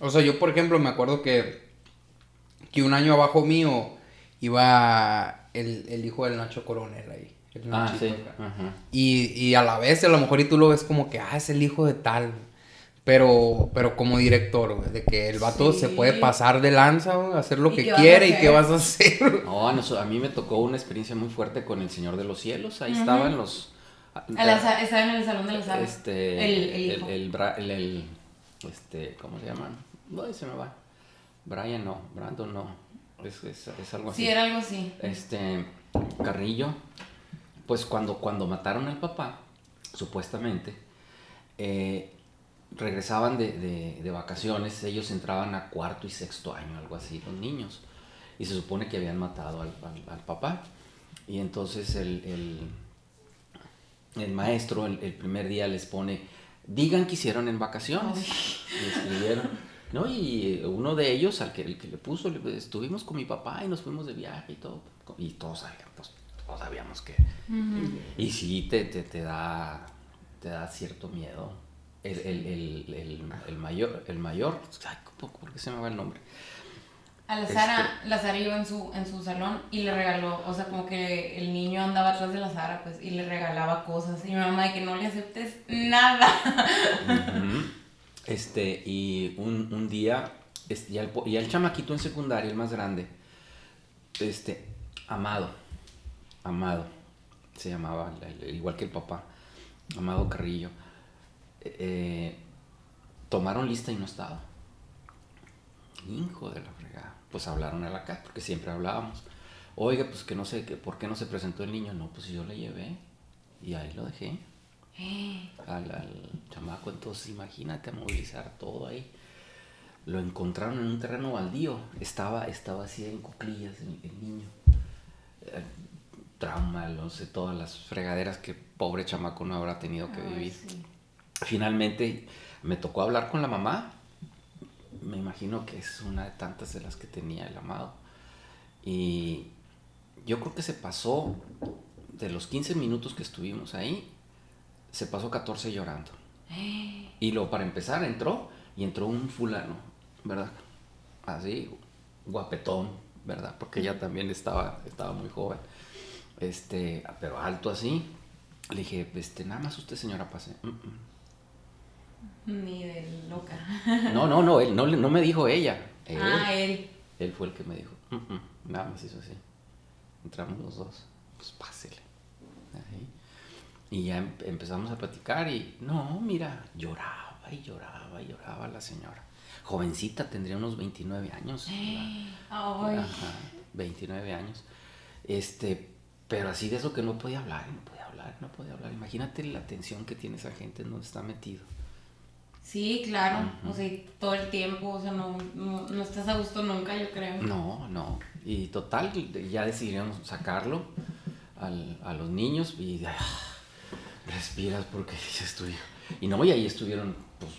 O sea, yo por ejemplo me acuerdo que, que un año abajo mío iba el, el hijo del Nacho Coronel ahí. el Ah, sí. Ajá. Y, y a la vez, a lo mejor, y tú lo ves como que, ah, es el hijo de tal. Pero, pero como director, güey, de que el vato Sí. se puede pasar de lanza, güey, hacer lo ¿Y que quiere y qué vas a hacer. No, a, mí me tocó una experiencia muy fuerte con el Señor de los Cielos. Ahí estaban los. La sa- estaba en el salón de la sala. Este. El, el el, hijo. el Bra- el- el- este, ¿Cómo se llaman? No, se me va. Brian no, Brandon no. Es, es, es algo así. Sí, era algo así. Este. Carrillo. Pues cuando, cuando mataron al papá, supuestamente, eh, regresaban de, de- de vacaciones, ellos entraban a cuarto y sexto año, algo así, los niños. Y se supone que habían matado al, al- al papá. Y entonces el, el, el maestro el, el primer día les pone, digan que hicieron en vacaciones. Y escribieron. ¿No? Y uno de ellos, al que, el que le puso, le- estuvimos con mi papá y nos fuimos de viaje y todo. Y todos sabíamos, pues, todos sabíamos que... Y sí, te, te, te da, te da cierto miedo. El, el, el, el, mayor, el mayor, ay, ¿cómo- ¿por qué se me va el nombre? A la Este- Sara, la Sara iba en su, en su salón y le regaló, o sea, como que el niño andaba atrás de la Sara, pues, y le regalaba cosas. Y mi mamá de que no le aceptes nada. Este, y un, un día, es- ya, el, po- ya el chamaquito en secundaria, el más grande, este, Amado, Amado, se llamaba, igual que el papá, Amado Carrillo, eh, eh, tomaron lista y no estaba. Hijo de la. Pues hablaron a la casa, porque siempre hablábamos. Oiga, pues que no sé, que, ¿por qué no se presentó el niño? No, pues yo le llevé y ahí lo dejé al, al chamaco. Entonces, imagínate a movilizar todo ahí. Lo encontraron en un terreno baldío. Estaba, estaba así en cuclillas el, el niño. Eh, trauma, no sé, todas las fregaderas que pobre chamaco no habrá tenido que Ay, vivir. sí. Finalmente me tocó hablar con la mamá. Me imagino que es una de tantas de las que tenía el amado. Y yo creo que se pasó, de los 15 minutos que estuvimos ahí, se pasó 14 llorando. Y luego para empezar entró y entró un fulano, ¿verdad? Así, guapetón, ¿verdad? Porque ella también estaba, estaba muy joven. Este, pero alto así. Le dije, este, nada más usted señora pase. "Mm, mm". Ni de loca. No, no, no, él no, no me dijo ella. Él, Ah, él. él fue el que me dijo. "Mm, mm". Nada más hizo así. Entramos los dos. Pues pásele. Ahí. Y ya em- empezamos a platicar y no, mira, lloraba y lloraba y lloraba la señora. Jovencita, tendría unos 29 años. Ay. Ajá, 29 años. Este, pero así de eso que no podía hablar, no podía hablar, no podía hablar. Imagínate la tensión que tiene esa gente en donde está metido. Sí, claro. O sea, todo el tiempo, o sea, no, no, no estás a gusto nunca, yo creo. No, no. Y total, ya decidieron sacarlo al- a los niños y ah, respiras porque dices. Y no, y ahí estuvieron, pues,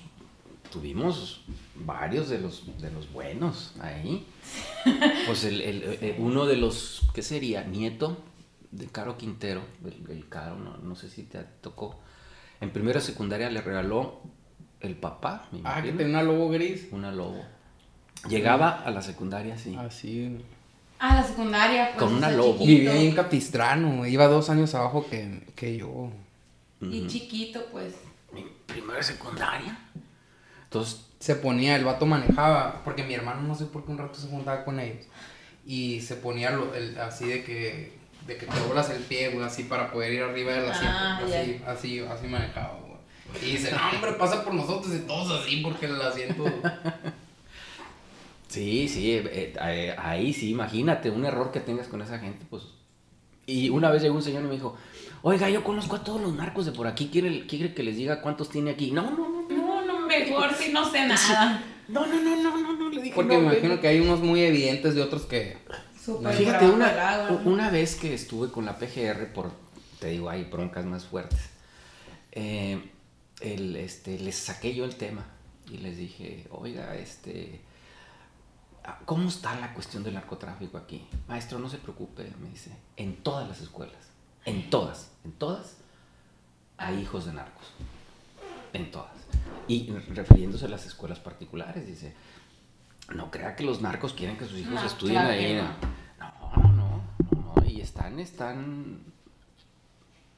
tuvimos varios de los, de los buenos ahí. Pues el, el- eh, uno de los, ¿qué sería? Nieto de Caro Quintero, el, el Caro, no, no sé si te tocó. En primera secundaria le regaló el papá, me Ah, que tenía una lobo gris. una lobo. Llegaba a la secundaria así. Así. Ah, la secundaria. Pues, Con o una sea, lobo. chiquito. Vivía en Capistrano. Iba dos años abajo que, que yo. Y chiquito, pues. mi primera secundaria. Entonces, Se ponía, el vato manejaba, porque mi hermano no sé por qué un rato se juntaba con ellos. Y se ponía lo- el- así de que, de que te doblas el pie, güey, así para poder ir arriba del asiento. Ah, así, así, así manejaba, güey. Y dice, no, hombre, pasa por nosotros y todos así porque el asiento... sí, sí, eh, eh, ahí sí, imagínate un error que tengas con esa gente, pues. Y una vez llegó un señor y me dijo, oiga, yo conozco a todos los narcos de por aquí, ¿quiere, quiere que les diga cuántos tiene aquí? No, no, no, no. No, no, mejor si no sé nada. No, no, no, no, no, no, le dije. Porque no, me ven". imagino que hay unos muy evidentes de otros que... Súper Fíjate, una, una vez que estuve con la PGR por, te digo, hay broncas más fuertes, eh, el, este, les saqué yo el tema y les dije, oiga, este, ah, ¿cómo está la cuestión del narcotráfico aquí? Maestro, no se preocupe, me dice, en todas las escuelas, en todas, en todas, hay hijos de narcos, en todas. Y refiriéndose a las escuelas particulares, dice, no crea que los narcos quieren que sus hijos No, estudien claro ahí. no. no, no, no, no, y están, están,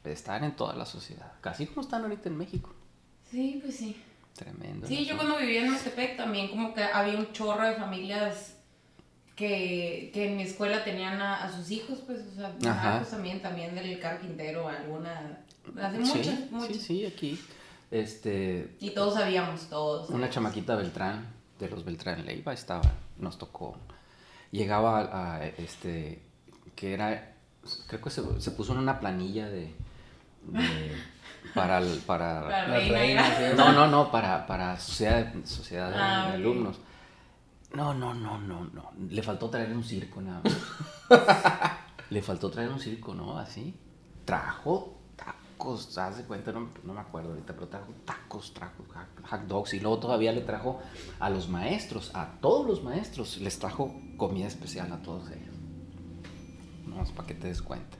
están en toda la sociedad, casi como están ahorita en México. Sí, pues sí. Tremendo. Sí, yo cuando vivía en Metepec también como que había un chorro de familias que, que en mi escuela tenían a, a sus hijos, pues, o sea, Ajá. narcos también, también del carpintero, alguna, hace Sí, muchas, muchas. Sí, sí, aquí. Este, Y todos sabíamos, todos. una sabíamos. chamaquita Beltrán, de los Beltrán Leiva, estaba, nos tocó. Llegaba a, a, este, que era, creo que se, se puso en una planilla de, de- para, el- para, reina, era- ¿sí? no, no, no, para, para sociedad, sociedad de, Ah, de alumnos. No, no, no, no, no. Le faltó traer un circo nada más. Le faltó traer un circo, ¿no? Así. Trajo tacos, haz de cuenta, no, no me acuerdo ahorita, pero trajo tacos, trajo hot dogs y luego todavía le trajo a los maestros, a todos los maestros, les trajo comida especial a todos ellos. No, es para que te des cuenta.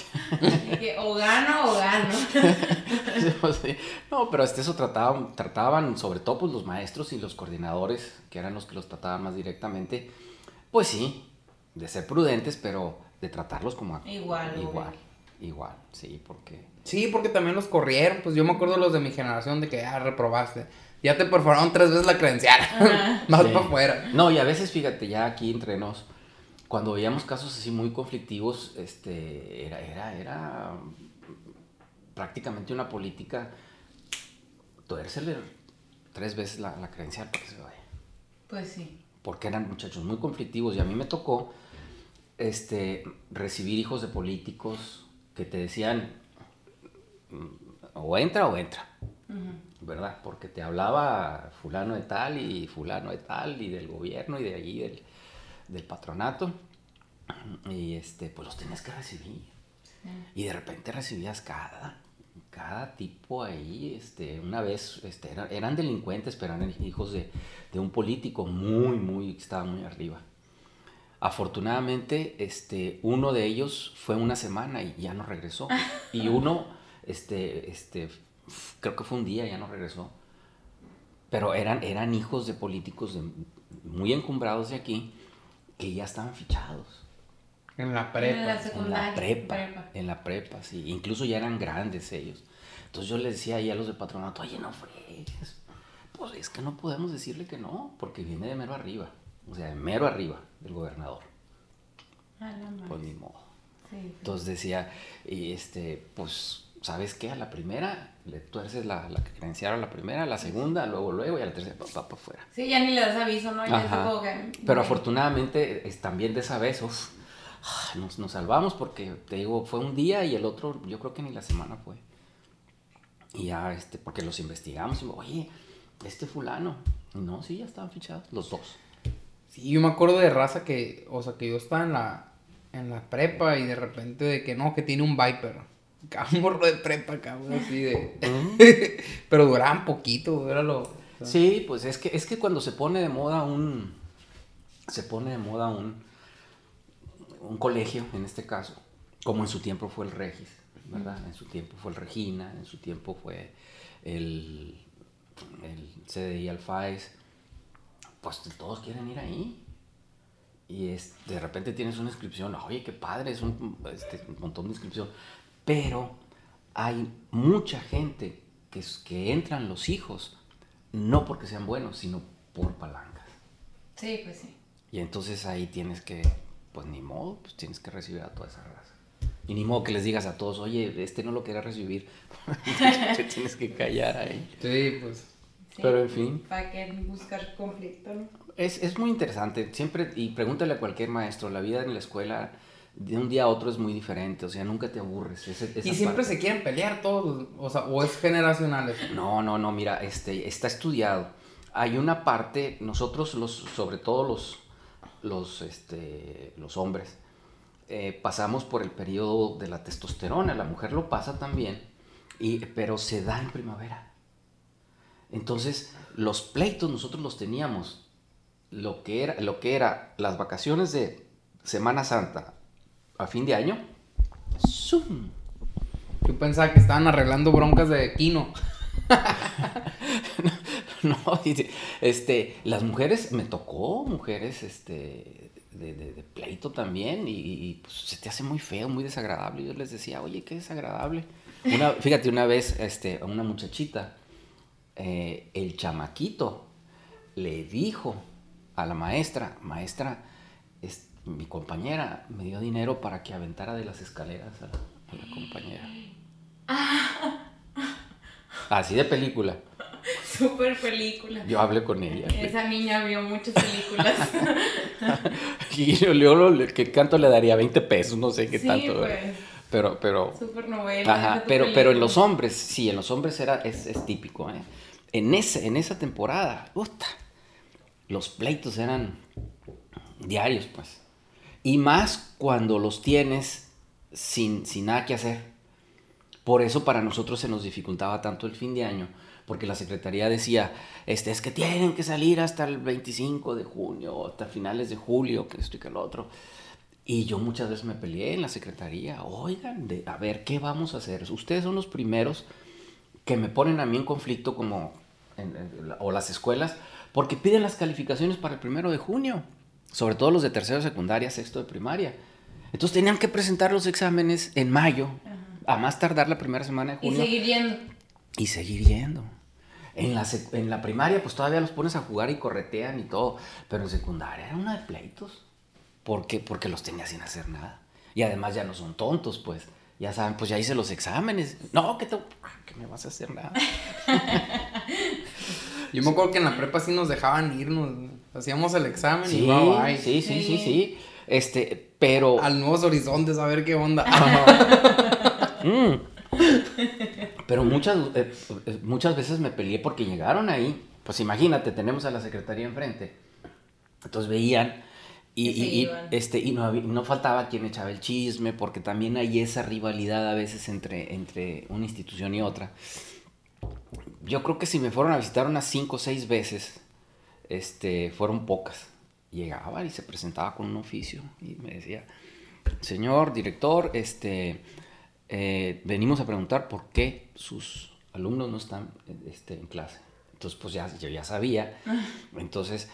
Que o gano o gano. Sí. No, pero este eso trataban, trataban sobre todo pues, los maestros y los coordinadores, que eran los que los trataban más directamente, pues sí, de ser prudentes, pero de tratarlos como a- Igual, igual, igual, sí, porque Sí, porque también los corrieron. Pues yo me acuerdo los de mi generación de que ya reprobaste. Ya te perforaron tres veces la credencial. Más Sí. para afuera. No, y a veces, fíjate, ya aquí entre nos, cuando veíamos casos así muy conflictivos, este, era, era, era prácticamente una política, tuérsele tres veces la, la credencial para que se vaya. Pues sí. porque eran muchachos muy conflictivos y a mí me tocó este, recibir hijos de políticos que te decían o entra o entra, ¿verdad? Porque te hablaba fulano de tal y fulano de tal y del gobierno y de allí del, del patronato y este, pues los tenías que recibir y de repente recibías cada cada tipo ahí, este, una vez, este, eran, eran delincuentes, pero eran hijos de, de un político muy, muy, que estaba muy arriba. Afortunadamente, este, uno de ellos fue una semana y ya no regresó. Y uno, este, este, creo que fue un día, ya no regresó. Pero eran, eran hijos de políticos de- muy encumbrados de aquí que ya estaban fichados. En la En prepa. la En secundaria. la prepa, prepa. En la prepa, sí. Incluso ya eran grandes ellos. Entonces yo les decía ahí a los de patronato, oye, no fregues. Pues es que no podemos decirle que no, porque viene de mero arriba. O sea, de mero arriba del gobernador. Ah, no mames. Pues ni modo. Sí, sí. Entonces decía, y este, pues, ¿sabes qué? A la primera le tuerces la, la credencial a la primera, a la segunda, luego, luego, y a la tercera, pa, pa, pa, fuera. Sí, ya ni le das aviso, ¿no? Ya Ajá. es como que- Pero afortunadamente es también de esa vez, uf, nos, nos salvamos porque te digo, fue un día y el otro, yo creo que ni la semana fue. Y ya, este, porque los investigamos y oye, este fulano. No, sí, ya estaban fichados, los dos. Sí, yo me acuerdo de raza que, o sea, que yo estaba en la, en la prepa y de repente de que no, que tiene un Viper. Cada morro de prepa, cabrón, así de... Pero duraban poquito, era lo... o sea, Sí, pues es que, es que cuando se pone de moda un, se pone de moda un, un colegio, en este caso, como en su tiempo fue el Regis, ¿verdad? En su tiempo fue el Regina, en su tiempo fue el, el CDI Alfaes, pues todos quieren ir ahí. Y es, de repente tienes una inscripción, oye, qué padre, es un, este, un montón de inscripción. Pero hay mucha gente que, que entran los hijos, no porque sean buenos, sino por palancas. Sí, pues sí. Y entonces ahí tienes que, pues ni modo, pues tienes que recibir a toda esa raza. Y ni modo que les digas a todos, oye, este no lo quería recibir. Te tienes que callar ahí. Sí, pues... Sí. Pero en fin. ¿Para qué buscar conflicto, no? Es, es muy interesante, siempre, y pregúntale a cualquier maestro, la vida en la escuela de un día a otro es muy diferente, o sea, nunca te aburres. ese- esa Y siempre parte. se quieren pelear todos, o sea, o es generacional eso. No, no, no, mira, este, está estudiado. Hay una parte, nosotros los, sobre todo los, los, este, los hombres, eh, pasamos por el periodo de la testosterona, la mujer lo pasa también, y, pero se da en primavera. Entonces, los pleitos nosotros los teníamos, lo que era, lo que era las vacaciones de Semana Santa a fin de año, ¡zum! Yo pensaba que estaban arreglando broncas de Kino. no, este, las mujeres, me tocó mujeres, este, de, pleito también, y, pues, se te hace muy feo, muy desagradable. Yo les decía, oye, qué desagradable. Una, fíjate, una vez, este, a una muchachita, eh, el chamaquito le dijo a la maestra, maestra, mi compañera me dio dinero para que aventara de las escaleras a la, compañera. Así de película. Super película. Yo hablé con ella. Esa niña vio muchas películas. y yo ¿qué canto le daría? 20 pesos, no sé qué tanto. Pues. Pero, pero. Super novela. Ajá, pero, pero en los hombres, sí, en los hombres era, es, es típico, ¿eh? En, ese, en esa temporada, puta, los pleitos eran diarios, pues. Y más cuando los tienes sin, sin nada que hacer. Por eso para nosotros se nos dificultaba tanto el fin de año, porque la Secretaría decía, este, es que tienen que salir hasta el 25 de junio, hasta finales de julio, que esto y que lo otro. Y yo muchas veces me peleé en la Secretaría, oigan, de, a ver, ¿qué vamos a hacer? Ustedes son los primeros que me ponen a mí en conflicto como, o las escuelas, porque piden las calificaciones para el primero de junio sobre todo los de tercero de secundaria, sexto de primaria. Entonces tenían que presentar los exámenes en mayo, a más tardar la primera semana de junio. Y seguir yendo. Y seguir yendo. En la, en la primaria, pues todavía los pones a jugar y corretean y todo. Pero en secundaria era una de pleitos. ¿Por qué? Porque los tenía sin hacer nada. Y además ya no son tontos, pues. Ya saben, pues ya hice los exámenes. No, que, te... Ah, que me vas a hacer nada. Yo me acuerdo que en la prepa sí nos dejaban irnos. Hacíamos el examen y bye, Sí, sí, sí, sí. Este, pero. Al Nuevos Horizontes, a ver qué onda. Mm. Pero muchas, eh, eh, muchas veces me peleé porque llegaron ahí. Pues imagínate, tenemos a la secretaría enfrente. Entonces veían. Y, este, y no, no, faltaba quien echaba el chisme, porque también hay esa rivalidad a veces entre, entre una institución y otra yo creo que si me fueron a visitar unas cinco o seis veces, este, fueron pocas. Llegaba y se presentaba con un oficio y me decía, señor director, este, eh, venimos a preguntar por qué sus alumnos no están este, en clase. Entonces, pues ya, yo ya sabía. Entonces,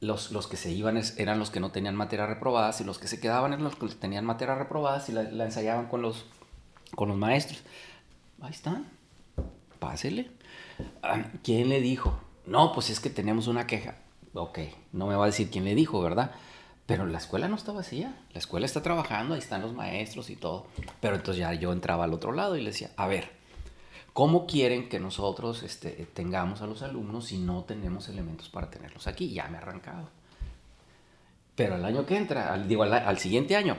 los, los que se iban eran los que no tenían materias reprobadas y los que se quedaban eran los que tenían materias reprobadas y la, la ensayaban con los, con los maestros. Ahí están, pásele. Ah, ¿Quién le dijo? No, pues es que tenemos una queja. Ok, no me va a decir quién le dijo, ¿verdad? Pero la escuela no está vacía. La escuela está trabajando, ahí están los maestros y todo. Pero entonces ya yo entraba al otro lado y le decía, a ver, ¿cómo quieren que nosotros este, tengamos a los alumnos si no tenemos elementos para tenerlos aquí? Ya me he arrancado. Pero el año que entra, digo, al, siguiente año.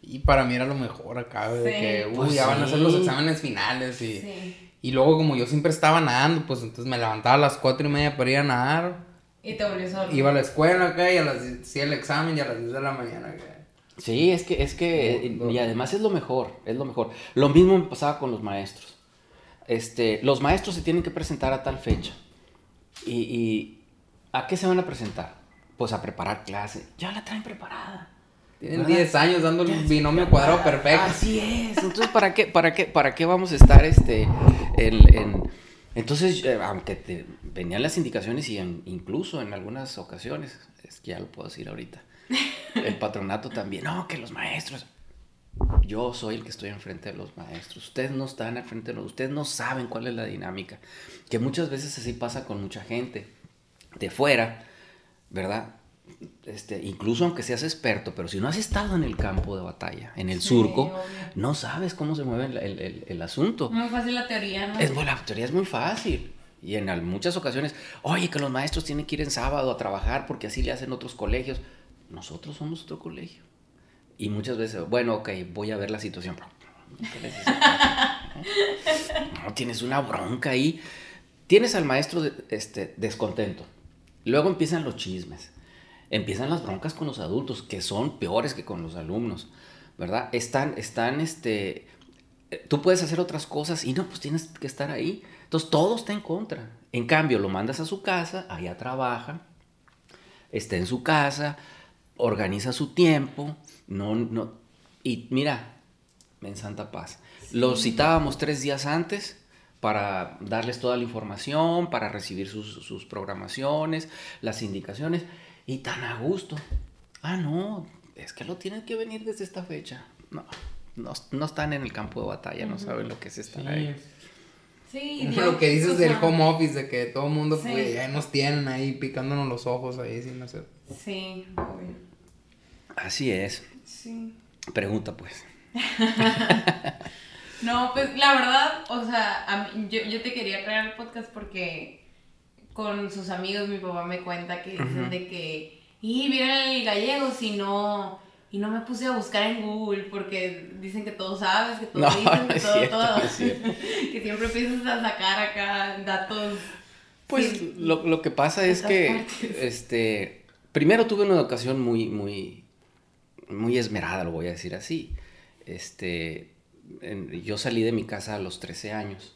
Y para mí era lo mejor acá, de que, uy, pues ya van a hacer los exámenes finales y... Y luego, como yo siempre estaba nadando, pues entonces me levantaba a las cuatro y media para ir a nadar. Y te volvías a Iba a la escuela acá y a las hacía el examen y a las 10 de la mañana acá. Sí, es que, es que, y además es lo mejor, es lo mejor. Lo mismo me pasaba con los maestros. Este, los maestros se tienen que presentar a tal fecha. Y, y ¿a qué se van a presentar? Pues a preparar clase. Ya la traen preparada. Tienen 10 años dando un binomio cuadrado perfecto. Así es. Entonces, ¿para qué, para qué, para qué vamos a estar este, en, Entonces, eh, aunque te venían las indicaciones y incluso en algunas ocasiones, es que ya lo puedo decir ahorita, el patronato también, no, que los maestros, yo soy el que estoy enfrente de los maestros, ustedes no están al frente de los, ustedes no saben cuál es la dinámica, que muchas veces así pasa con mucha gente de fuera, ¿verdad? Este, incluso aunque seas experto, pero si no has estado en el campo de batalla, en el surco, no sabes cómo se mueve el, el, asunto. Muy fácil la teoría, ¿no? Es, la teoría es muy fácil. Y en muchas ocasiones, oye, que los maestros tienen que ir en sábado a trabajar porque así le hacen otros colegios. Nosotros somos otro colegio. Y muchas veces, bueno, ok, voy a ver la situación. No, tienes una bronca ahí. Tienes al maestro este, descontento. Luego empiezan los chismes empiezan las broncas con los adultos, que son peores que con los alumnos, ¿verdad? Están, están, este, tú puedes hacer otras cosas y no, pues tienes que estar ahí. Entonces todo está en contra. En cambio, lo mandas a su casa, allá trabaja, está en su casa, organiza su tiempo, no, no, y mira, en Santa Paz, lo citábamos tres días antes para darles toda la información, para recibir sus, sus programaciones, las indicaciones, y tan a gusto. Ah, no, es que lo tienen que venir desde esta fecha. No, no, no están en el campo de batalla, no saben lo que es estar ahí. Sí, yo- lo que dices o del home office, de que todo el mundo Sí. pues, ya nos tienen ahí picándonos los ojos ahí sin hacer. Sí, obvio. Así es. Sí. Pregunta pues. No, pues la verdad, o sea, a mí- yo, yo te quería traer al podcast porque con sus amigos mi papá me cuenta que dicen de que, y vieron el gallego si no, y no me puse a buscar en Google porque dicen que todo sabes, que todo No, dices, no que todo, cierto, todo, no que siempre empiezas a sacar acá datos. Pues sí, lo, lo que pasa es que, partes. este, primero tuve una educación muy, muy, muy esmerada, lo voy a decir así. Este, en- yo salí de mi casa a los 13 años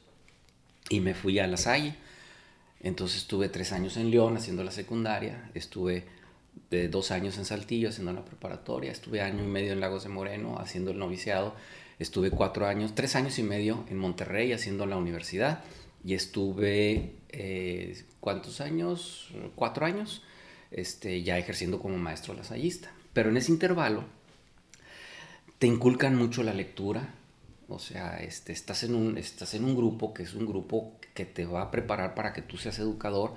y me fui a La Salle. Entonces estuve tres años en León haciendo la secundaria, estuve de dos años en Saltillo haciendo la preparatoria, estuve año y medio en Lagos de Moreno haciendo el noviciado, estuve cuatro años, tres años y medio en Monterrey haciendo la universidad y estuve, eh, ¿cuántos años? Cuatro años, este, ya ejerciendo como maestro lasallista. Pero en ese intervalo te inculcan mucho la lectura, o sea, este, estás, en un, estás en un grupo que es un grupo que te va a preparar para que tú seas educador.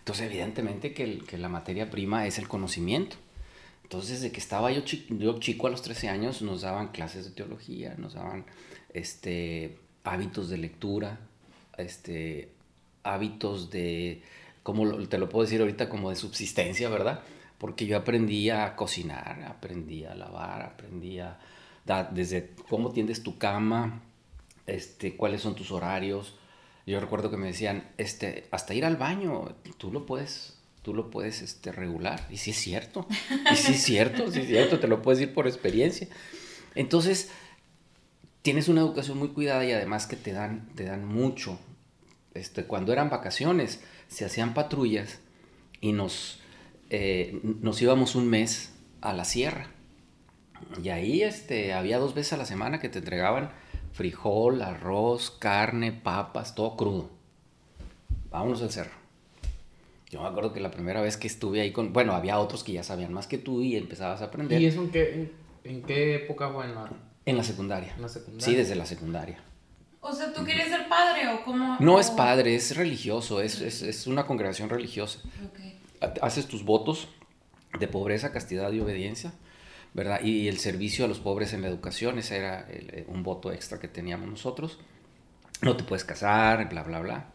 Entonces, evidentemente que, el- que la materia prima es el conocimiento. Entonces, desde que estaba yo, chi- yo chico a los 13 años, nos daban clases de teología, nos daban este, hábitos de lectura, este, hábitos de, como te lo puedo decir ahorita, como de subsistencia, ¿verdad? Porque yo aprendí a cocinar, aprendí a lavar, aprendí a, da- desde cómo tiendes tu cama, este, cuáles son tus horarios. Yo recuerdo que me decían, este, hasta ir al baño, tú lo puedes, tú lo puedes este, regular. Y sí es cierto, y sí es cierto, sí es cierto, te lo puedes decir por experiencia. Entonces, tienes una educación muy cuidada y además que te dan, te dan mucho. Este, cuando eran vacaciones, se hacían patrullas y nos, eh, nos íbamos un mes a la sierra. Y ahí este, había dos veces a la semana que te entregaban frijol, arroz, carne, papas, todo crudo. Vámonos al cerro. Yo me acuerdo que la primera vez que estuve ahí con... Bueno, había otros que ya sabían más que tú y empezabas a aprender. ¿Y eso en qué, en, en qué época fue en la, En la secundaria. en la secundaria? Sí, desde la secundaria. O sea, ¿tú quieres ser padre o cómo? No es padre, es religioso, es, es, es una congregación religiosa. Ok. Ha- Haces tus votos de pobreza, castidad y obediencia, ¿verdad? Y el servicio a los pobres en la educación, ese era el- eh, un voto extra que teníamos nosotros. No te puedes casar, bla, bla, bla.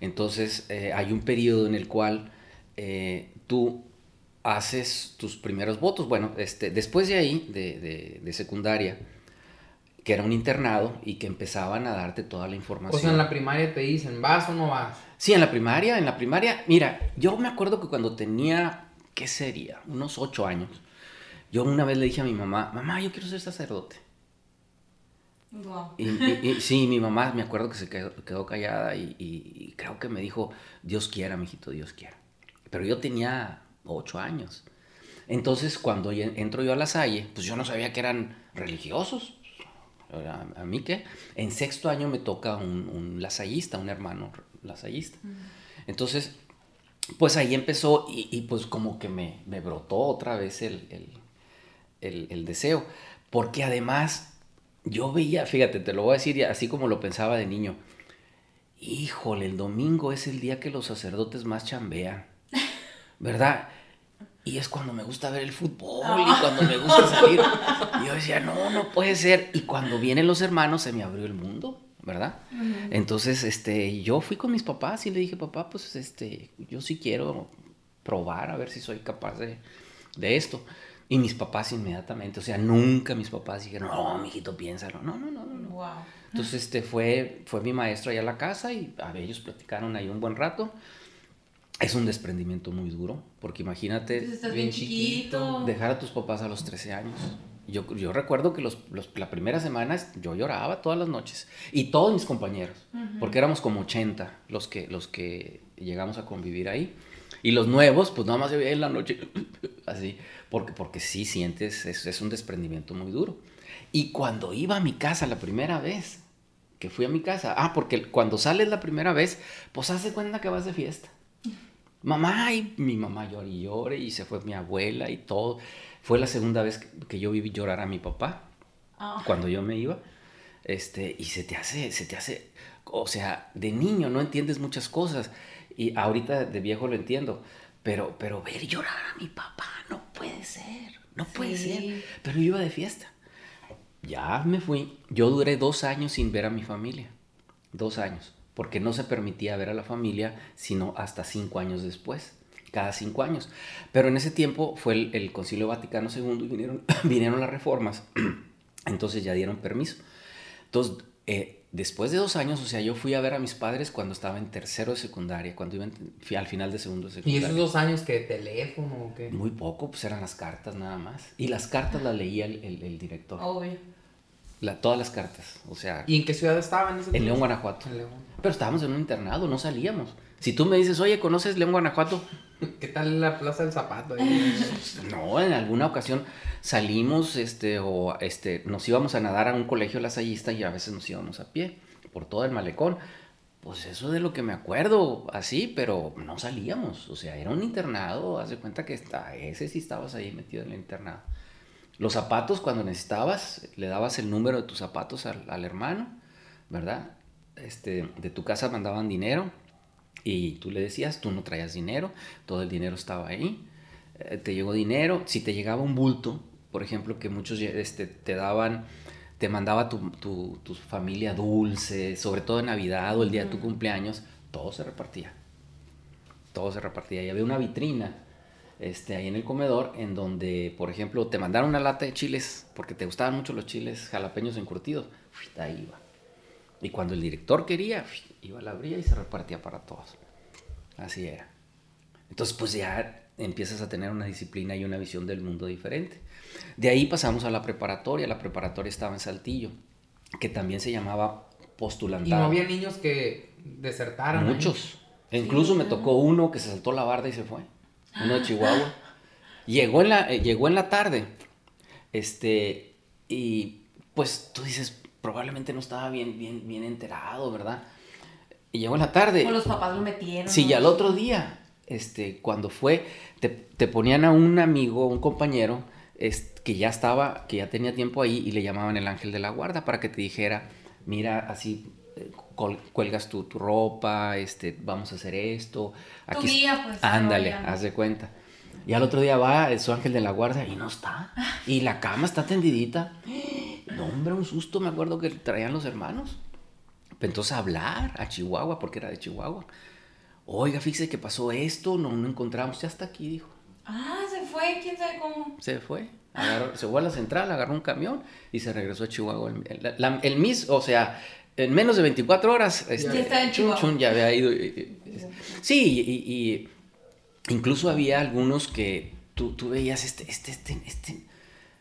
Entonces eh, hay un periodo en el cual eh, tú haces tus primeros votos. Bueno, este, después de ahí, de, de- de secundaria, que era un internado y que empezaban a darte toda la información. O sea, en la primaria te dicen, ¿vas o no vas? Sí, en la primaria, en la primaria, mira, yo me acuerdo que cuando tenía, ¿qué sería? Unos ocho años, yo una vez le dije a mi mamá, mamá, yo quiero ser sacerdote. Wow. Y, y- y- sí, mi mamá, me acuerdo que se quedó, quedó callada y, creo que me dijo, Dios quiera, mijito, Dios quiera. Pero yo tenía ocho años. Entonces, cuando entro yo a la Salle, pues yo no sabía que eran religiosos. ¿A, mí qué? En sexto año me toca un, un lasallista, un hermano lasallista. Entonces, pues ahí empezó y, y pues como que me, me brotó otra vez el, el- el- el deseo. Porque además yo veía, fíjate, te lo voy a decir así como lo pensaba de niño. Híjole, el domingo es el día que los sacerdotes más chambean. ¿Verdad? Y es cuando me gusta ver el fútbol y cuando me gusta salir. Y yo decía, no, no puede ser. Y cuando vienen los hermanos se me abrió el mundo, ¿verdad? Entonces, este, yo fui con mis papás y le dije, papá, pues, este, yo sí quiero probar a ver si soy capaz de, de esto. Y mis papás inmediatamente, o sea, nunca mis papás dijeron, no, mijito, piénsalo. No, no, no, no. no. Wow. Entonces, este, fue, fue mi maestro allá a la casa y a ver, ellos platicaron ahí un buen rato. Es un desprendimiento muy duro, porque imagínate estás bien bien chiquito. dejar a tus papás a los 13 años. Yo, yo recuerdo que los, los- la primera semana yo lloraba todas las noches. Y todos mis compañeros, porque éramos como 80 los que, los que llegamos a convivir ahí. Y los nuevos, pues nada más se veía en la noche, así, porque, porque sí sientes, es, es un desprendimiento muy duro. Y cuando iba a mi casa la primera vez, que fui a mi casa. Ah, porque cuando sales la primera vez, pues hace cuenta que vas de fiesta. Mamá, y mi mamá llora y llore, y se fue mi abuela y todo. Fue la segunda vez que, yo vi llorar a mi papá, Ah. cuando yo me iba. Este, y se te hace, se te hace, o sea, de niño no entiendes muchas cosas. Y ahorita de viejo lo entiendo. Pero, pero ver llorar a mi papá, no puede ser, no puede Sí. ser. Pero yo iba de fiesta. Ya me fui. Yo duré dos años sin ver a mi familia. Dos años. Porque no se permitía ver a la familia sino hasta cinco años después. Cada cinco años. Pero en ese tiempo fue el, el Concilio Vaticano II y vinieron, vinieron las reformas. Entonces ya dieron permiso. Entonces, eh, después de dos años, o sea, yo fui a ver a mis padres cuando estaba en tercero de secundaria, cuando iba en- fui al final de segundo de ¿Y secundaria. esos dos años que teléfono o qué? Muy poco, pues eran las cartas nada más. Y las cartas las leía el, el- el director. Obvio. La- todas las cartas, o sea, ¿Y en qué ciudad estaban? ese en? León, Guanajuato. En León. Pero estábamos en un internado, no salíamos. Si tú me dices, oye, ¿conoces León, Guanajuato? ¿Qué tal la Plaza del Zapato? ahí? No, en alguna ocasión salimos, este, o este, nos íbamos a nadar a un colegio lasallista y a veces nos íbamos a pie por todo el malecón. Pues eso de lo que me acuerdo, así, pero no salíamos. O sea, era un internado, haz de cuenta que está, ese sí estabas ahí metido en el internado. Los zapatos, cuando necesitabas, le dabas el número de tus zapatos al, al hermano, ¿verdad? Este, de tu casa mandaban dinero y tú le decías, tú no traías dinero, todo el dinero estaba ahí. Eh, te llegó dinero, si te llegaba un bulto, por ejemplo, que muchos este, te daban, te mandaba tu, tu- tu familia dulce, sobre todo en Navidad o el día de tu cumpleaños, todo se repartía. Todo se repartía. Y había una vitrina este, ahí en el comedor en donde, por ejemplo, te mandaron una lata de chiles, porque te gustaban mucho los chiles jalapeños encurtidos, ahí iba. Y cuando el director quería. Iba, la abría y se repartía para todos. Así era. Entonces, pues ya empiezas a tener una disciplina y una visión del mundo diferente. De ahí pasamos a la preparatoria. La preparatoria estaba en Saltillo, que también se llamaba Y postulantado. no había niños que desertaran. Muchos. Incluso me tocó uno que se saltó la barda y se fue. Uno de Chihuahua. Llegó en la, eh, llegó en la tarde. Este, y pues tú dices, probablemente no estaba bien, bien, bien enterado, ¿verdad? Y llegó en la tarde. O los papás lo metieron. Sí, y al otro día, este, cuando fue, te, te ponían a un amigo, un compañero, es- que ya estaba, que ya tenía tiempo ahí y le llamaban el ángel de la guarda para que te dijera, mira, así eh, cuelgas tu, tu ropa, este, vamos a hacer esto. Tu es- guía, pues, Ándale, no, haz de cuenta. Y al otro día va su ángel de la guarda y no está. Y la cama está tendidita. No, hombre, un susto, me acuerdo que traían los hermanos. Entonces a hablar a Chihuahua, porque era de Chihuahua. Oiga, fíjese que pasó esto, no, no encontramos, ya está aquí, dijo. Ah, se fue, quién sabe cómo. Se fue, agarró- se fue a la central, agarró un camión y se regresó a Chihuahua. El, la- la- el mis, o sea, en menos de 24 horas, este, en chun, ya había ido. y- y- sí, y, y incluso había algunos que tú, tú veías, este, este, este, este,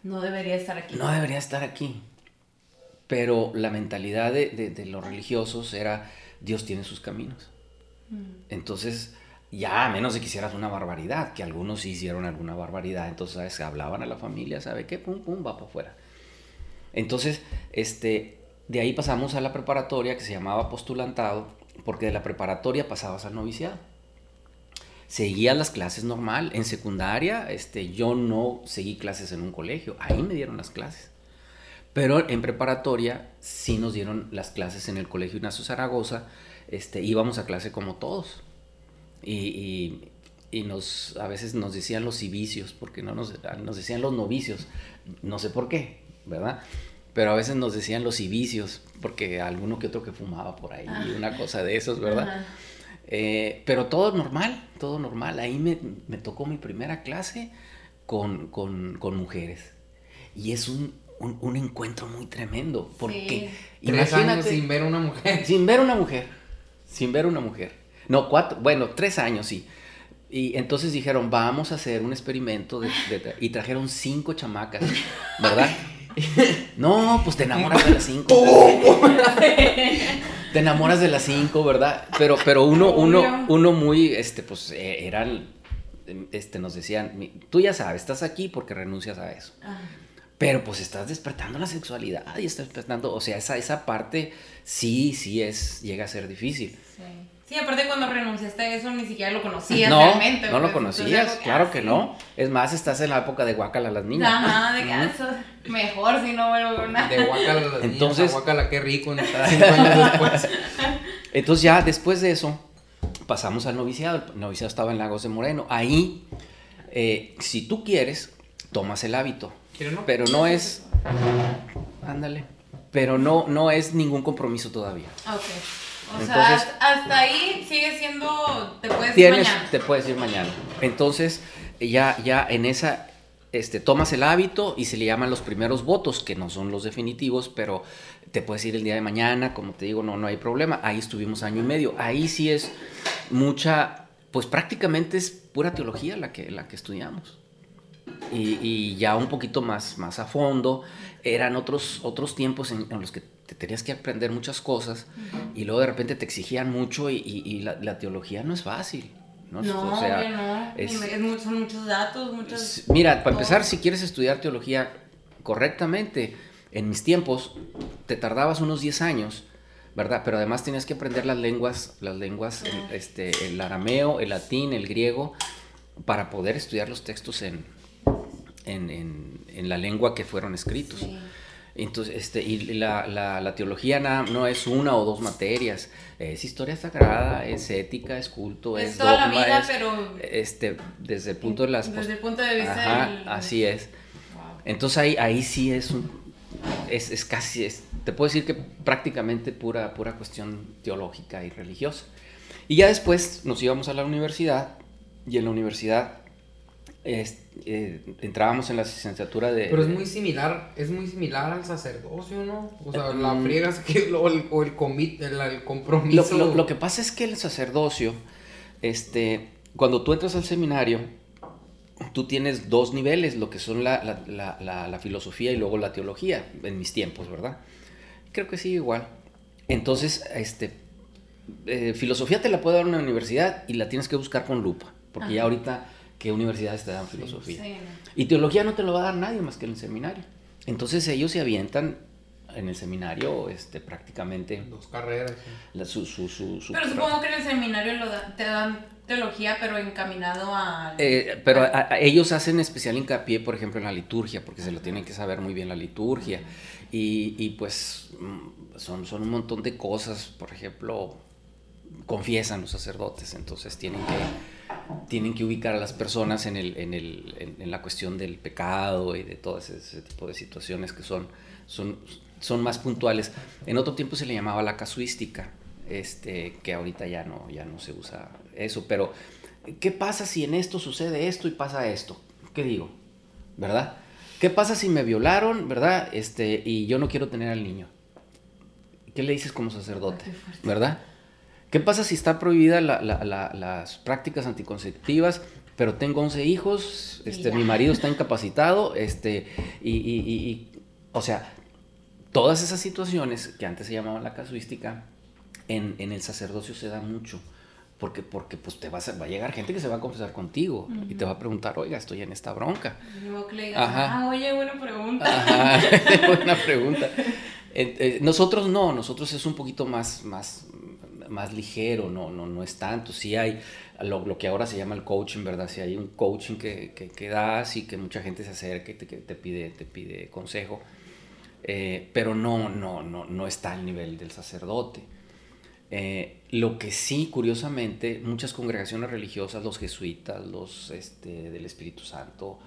No debería estar aquí. no debería estar aquí. Pero la mentalidad de, de- de los religiosos era, Dios tiene sus caminos. Entonces, ya a menos de que hicieras una barbaridad, que algunos hicieron alguna barbaridad, entonces, ¿sabes? Hablaban a la familia, ¿sabe qué? Pum, pum, va para afuera. Entonces, este, de ahí pasamos a la preparatoria que se llamaba postulantado, porque de la preparatoria pasabas al noviciado. Seguía las clases normal. En secundaria, este, yo no seguí clases en un colegio. Ahí me dieron las clases. Pero en preparatoria sí nos dieron las clases en el Colegio Ignacio Zaragoza. Este, íbamos a clase como todos. Y, y- y nos, a veces nos decían los civicios, porque no nos, nos decían los novicios. No sé por qué, ¿verdad? Pero a veces nos decían los civicios, porque alguno que otro que fumaba por ahí, una cosa de esos, ¿verdad? Eh, pero todo normal, todo normal. Ahí me, me tocó mi primera clase con, con- con mujeres. Y es un, un- un encuentro muy tremendo. Porque Tres años imagínate, sin ver una mujer. sin ver una mujer. Sin ver una mujer. No, cuatro, bueno, tres años sí. Y entonces dijeron, vamos a hacer un experimento. de- de- y trajeron cinco chamacas, ¿verdad? No, pues te enamoras de las cinco. Te enamoras de las cinco, ¿verdad? Pero, pero uno, uno, uno muy, este, pues, eh, eran, este, nos decían, "Mi- tú ya sabes, estás aquí porque renuncias a eso. Ah, Pero pues estás despertando la sexualidad y estás despertando, o sea, esa, esa parte sí, sí es, llega a ser difícil. Sí. Sí, aparte cuando renunciaste a eso ni siquiera lo conocías No, realmente. no lo pues, conocías, claro que ah, no. Es más, estás en la época de guacala a las niñas. Ajá, de que ah, mejor si no vuelvo a nada. De guacala, las Entonces- Entonces, guacala, qué rico. ¿no? Cinco años después. Entonces ya después de eso pasamos al noviciado. El noviciado estaba en Lagos de Moreno. Ahí, eh, si tú quieres, tomas el hábito. Pero no es... Ándale. Pero no, no es ningún compromiso todavía. Ok. O sea, Entonces- hasta- hasta ahí sigue siendo. Te puedes ir Tienes, mañana. te puedes ir mañana. Entonces, ya, ya en esa, este, tomas el hábito y se le llaman los primeros votos, que no son los definitivos, pero te puedes ir el día de mañana, como te digo, no, no hay problema. Ahí estuvimos año y medio. Ahí sí es mucha, pues prácticamente es pura teología la que, la que estudiamos. Y, y ya un poquito más, más a fondo, eran otros, otros tiempos en, en los que te tenías que aprender muchas cosas y luego de repente te exigían mucho y, y- y la, la teología no es fácil. No, No, O sea, no. es- es son muchos datos, muchos. Mira, para empezar, si quieres estudiar teología correctamente, en mis tiempos te tardabas unos 10 años, ¿verdad? Pero además tenías que aprender las lenguas, las lenguas, el, este, el arameo, el latín, el griego, para poder estudiar los textos en, en, en- en la lengua que fueron escritos. Sí. Entonces, este, y la, la- la teología na- no es una o dos materias, es historia sagrada, es ética, es culto, es, Es toda la dogma, vida, es, pero. este, desde el punto de las Desde el punto de vista Ajá, del- así es. Wow. Entonces ahí, ahí sí es un, es, es casi, es, te puedo decir que prácticamente pura, pura cuestión teológica y religiosa. Y ya después nos íbamos a la universidad y en la universidad es- eh, entrábamos en la licenciatura de... Pero es muy similar, es muy similar al sacerdocio, ¿no? O sea, la Mm. friegas que o el, o el, comi- el, compromiso. lo- lo que pasa es que el sacerdocio, este, cuando tú entras al seminario, tú tienes dos niveles, lo que son la, la- la- filosofía y luego la teología, en mis tiempos, ¿verdad? Creo que sí, igual. Entonces, este, eh, filosofía te la puede dar una universidad y la tienes que buscar con lupa, porque ya ahorita, ¿qué universidades te dan filosofía? Sí. Y teología no te lo va a dar nadie más que en el seminario. Entonces ellos se avientan en el seminario este, prácticamente Dos carreras. sí. la- su, su, su, su- Pero supongo que en el seminario lo da- te dan teología, pero encaminado a. Eh, pero a- a- ellos hacen especial hincapié, por ejemplo, en la liturgia, porque se lo tienen que saber muy bien la liturgia. Y, y, pues mm, son, son un montón de cosas, por ejemplo, confiesan los sacerdotes, entonces tienen que, tienen que ubicar a las personas en, el, en, el, en, en la cuestión del pecado y de todo ese, ese tipo de situaciones que son, son, son más puntuales. En otro tiempo se le llamaba la casuística, este, que ahorita ya no, ya no se usa eso, pero ¿qué pasa si en esto sucede esto y pasa esto? ¿Qué digo? ¿Verdad? ¿Qué pasa si me violaron, verdad? Este, y yo no quiero tener al niño. ¿Qué le dices como sacerdote? ¿Verdad? ¿Qué pasa si está prohibida la- la- la- las prácticas anticonceptivas, pero tengo 11 hijos, este, mi marido está incapacitado, este, y, y- y- y- o sea, todas esas situaciones que antes se llamaban la casuística, en, en el sacerdocio se da mucho. Porque, porque pues te vas a- va a llegar gente que se va a confesar contigo y te va a preguntar, oiga, estoy en esta bronca. Que digas, Ajá. ah, oye, buena pregunta. Ajá, buena pregunta. Eh, eh, nosotros no, nosotros es un poquito más, más, más ligero, no, no, no es tanto. Sí hay lo, que ahora se llama el coaching, ¿verdad? Sí hay un coaching que, que, que das y que mucha gente se acerca y te, que te, pide, te pide consejo. Eh, pero no, no, no, no está al nivel del sacerdote. Eh, lo que sí, curiosamente, muchas congregaciones religiosas, los jesuitas, los este, del Espíritu Santo,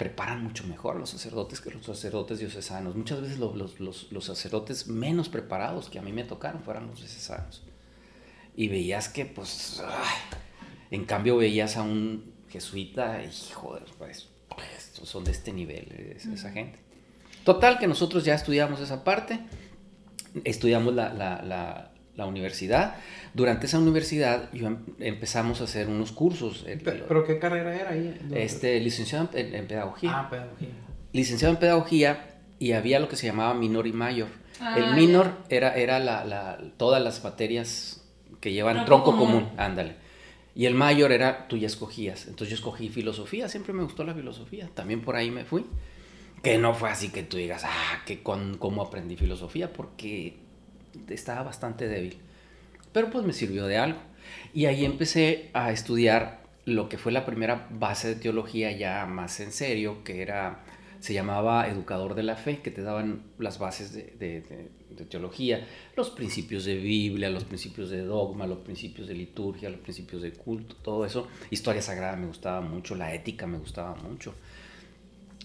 preparan mucho mejor a los sacerdotes que los sacerdotes diocesanos. Muchas veces lo- los, los- los sacerdotes menos preparados que a mí me tocaron fueron los diocesanos. Y veías que, pues, ay, en cambio veías a un jesuita y, joder, pues, estos son de este nivel, es- esa gente. Total, que nosotros ya estudiamos esa parte, estudiamos la, la- la- la universidad. Durante esa universidad yo em- empezamos a hacer unos cursos. el- Pe- ¿Pero qué carrera era ahí? Este, licenciado en, en pedagogía. Ah, pedagogía. Licenciado en pedagogía y había lo que se llamaba minor y mayor. Ah, el minor era, era la, la- todas las materias que llevan Tronco tronco, común. común, ándale. Y el mayor era, tú ya escogías. Entonces yo escogí filosofía, siempre me gustó la filosofía, también por ahí me fui. Que no fue así que tú digas, ah, que con, cómo aprendí filosofía, porque estaba bastante débil. Pero pues me sirvió de algo. Y ahí empecé a estudiar lo que fue la primera base de teología ya más en serio, que era, se llamaba Educador de la Fe, que te daban las bases de, teología, los principios de Biblia, los principios de dogma, los principios de liturgia, los principios de culto, todo eso. Historia sagrada me gustaba mucho, la ética me gustaba mucho.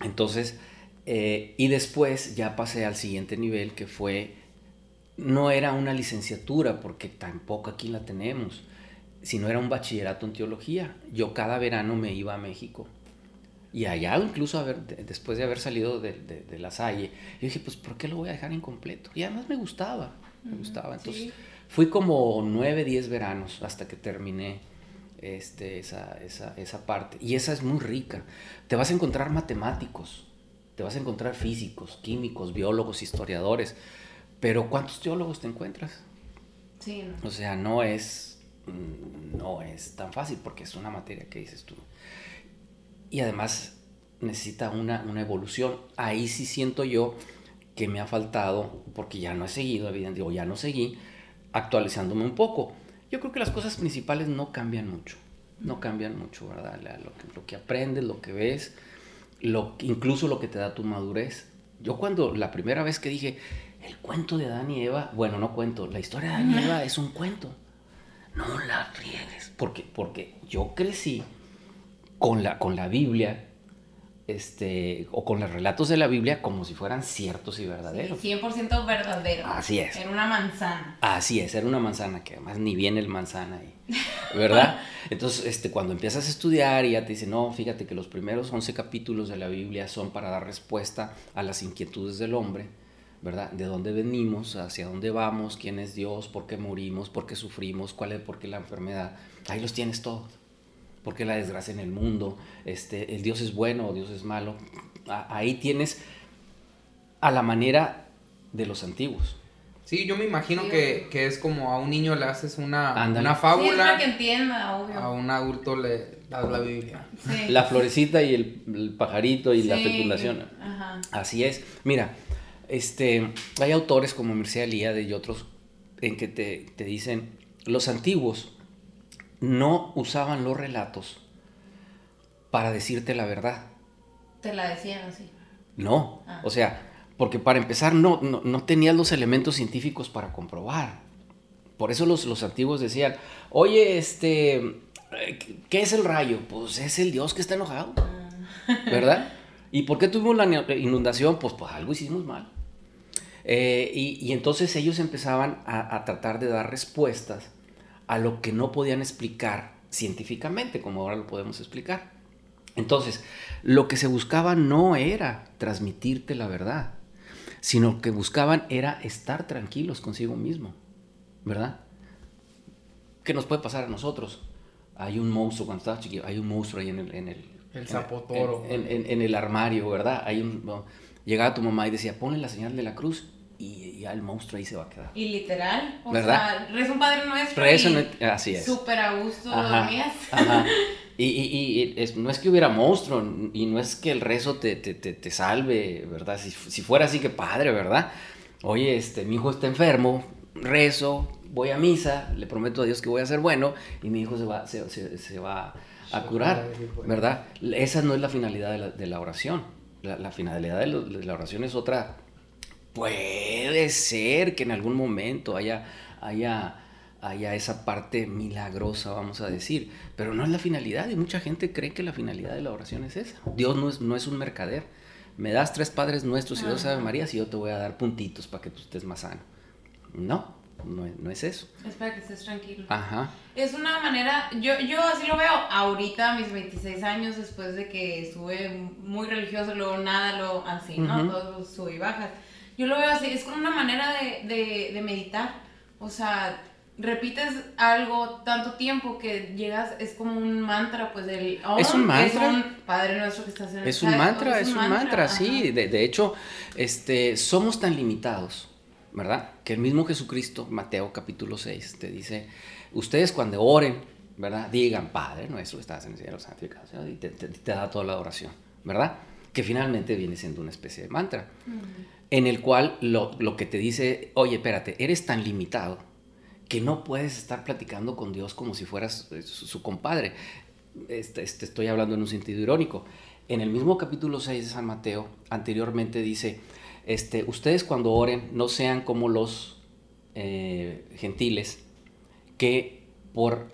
Entonces, eh, y después ya pasé al siguiente nivel que fue, no era una licenciatura, porque tampoco aquí la tenemos, sino era un bachillerato en teología. Yo cada verano me iba a México. Y allá, incluso después de haber salido de, de, la Salle, yo dije, pues, ¿por qué lo voy a dejar incompleto? Y además me gustaba, me gustaba. Entonces, fui como nueve, diez veranos hasta que terminé este, esa, esa, esa parte. Y esa es muy rica. Te vas a encontrar matemáticos, te vas a encontrar físicos, químicos, biólogos, historiadores. Pero ¿cuántos teólogos te encuentras? Sí. O sea, no es, mm, no es tan fácil porque es una materia que dices tú. Y además necesita una, una evolución. Ahí sí siento yo que me ha faltado, porque ya no he seguido, evidentemente, o ya no seguí, actualizándome un poco. Yo creo que las cosas principales no cambian mucho, no cambian mucho, ¿verdad? Lo que, lo que aprendes, lo que ves, lo, incluso lo que te da tu madurez. Yo cuando la primera vez que dije, el cuento de Adán y Eva, bueno, no cuento, la historia de Adán y Eva es un cuento. No la riegues, porque, porque yo crecí con la, con la Biblia, este, o con los relatos de la Biblia como si fueran ciertos y verdaderos. 100% verdadero. Así es. Era una manzana. Así es, era una manzana, que además ni viene el manzana ahí, ¿verdad? Entonces, este, cuando empiezas a estudiar y ya te dicen, no, fíjate que los primeros 11 capítulos de la Biblia son para dar respuesta a las inquietudes del hombre, ¿verdad? De dónde venimos, hacia dónde vamos, quién es Dios, por qué morimos, por qué sufrimos, cuál es, por qué la enfermedad. Ahí los tienes todos por qué la desgracia en el mundo, este, el Dios es bueno o Dios es malo. ahí tienes a la manera de los antiguos. Sí, yo me imagino que, es como a un niño le haces una, una fábula. que entienda, obvio. A un adulto le das la Biblia. La florecita y el, pajarito y la fecundación. Así es. Mira, este, hay autores como Mircea Eliade y otros en que te, te dicen, los antiguos no usaban los relatos para decirte la verdad. Te la decían así. No, ah. o sea, porque para empezar no, no, tenías los elementos científicos para comprobar. Por eso los, los antiguos decían, oye, este, ¿qué es el rayo? Pues es el Dios que está enojado, ah. ¿verdad? ¿Y por qué tuvimos la inundación? Pues, pues algo hicimos mal. Eh, y, entonces ellos empezaban a, a, tratar de dar respuestas a lo que no podían explicar científicamente, como ahora lo podemos explicar. Entonces, lo que se buscaba no era transmitirte la verdad, sino que buscaban era estar tranquilos consigo mismo, ¿verdad? ¿Qué nos puede pasar a nosotros? Hay un monstruo, cuando estaba chiquillo, hay un monstruo ahí en el... En el el zapotoro. En, en, el armario, ¿verdad? Hay un, llegaba tu mamá y decía, ponle la señal de la cruz y ya el monstruo ahí se va a quedar. Y literal, o sea, reza un padre nuestro. Reza, y así es. Súper a gusto dormías. Ajá. Y, y, y no es que hubiera monstruo, y no es que el rezo te, te, te, salve, ¿verdad? Si, si, fuera así, que padre, ¿verdad? Oye, este, mi hijo está enfermo, rezo, voy a misa, le prometo a Dios que voy a ser bueno, y mi hijo se va, se, se, va a curar, ¿verdad? Esa no es la finalidad de la, de la oración. La, la finalidad de, de la oración es otra puede ser que en algún momento haya, haya, haya esa parte milagrosa, vamos a decir, pero no es la finalidad y mucha gente cree que la finalidad de la oración es esa. Dios no es, no es un mercader. Me das tres Padres Nuestros y dos Ave Marías y yo te voy a dar puntitos para que tú estés más sano. No, no, es eso. Es para que estés tranquilo. Ajá. Es una manera, yo, yo así lo veo ahorita, mis 26 años, después de que estuve muy religioso, luego nada, lo así, ¿no? Todos sub y bajas. Yo lo veo así, es como una manera de, meditar. O sea, repites algo tanto tiempo que llegas, es como un mantra, pues del... es un mantra. Es un Padre nuestro que estás en el Es un mantra, es, un mantra, sí. De, hecho, este, somos tan limitados, ¿verdad? Que el mismo Jesucristo, Mateo capítulo 6, te dice, ustedes cuando oren, ¿verdad? Digan, Padre nuestro que estás en el cielo, santificado, y te, te, te da toda la oración, ¿verdad? que finalmente viene siendo una especie de mantra, en el cual lo, lo, que te dice, oye, espérate, eres tan limitado que no puedes estar platicando con Dios como si fueras eh, su, compadre. Este, este, estoy hablando en un sentido irónico. En el mismo capítulo 6 de San Mateo, anteriormente dice, este, ustedes cuando oren no sean como los eh, gentiles que por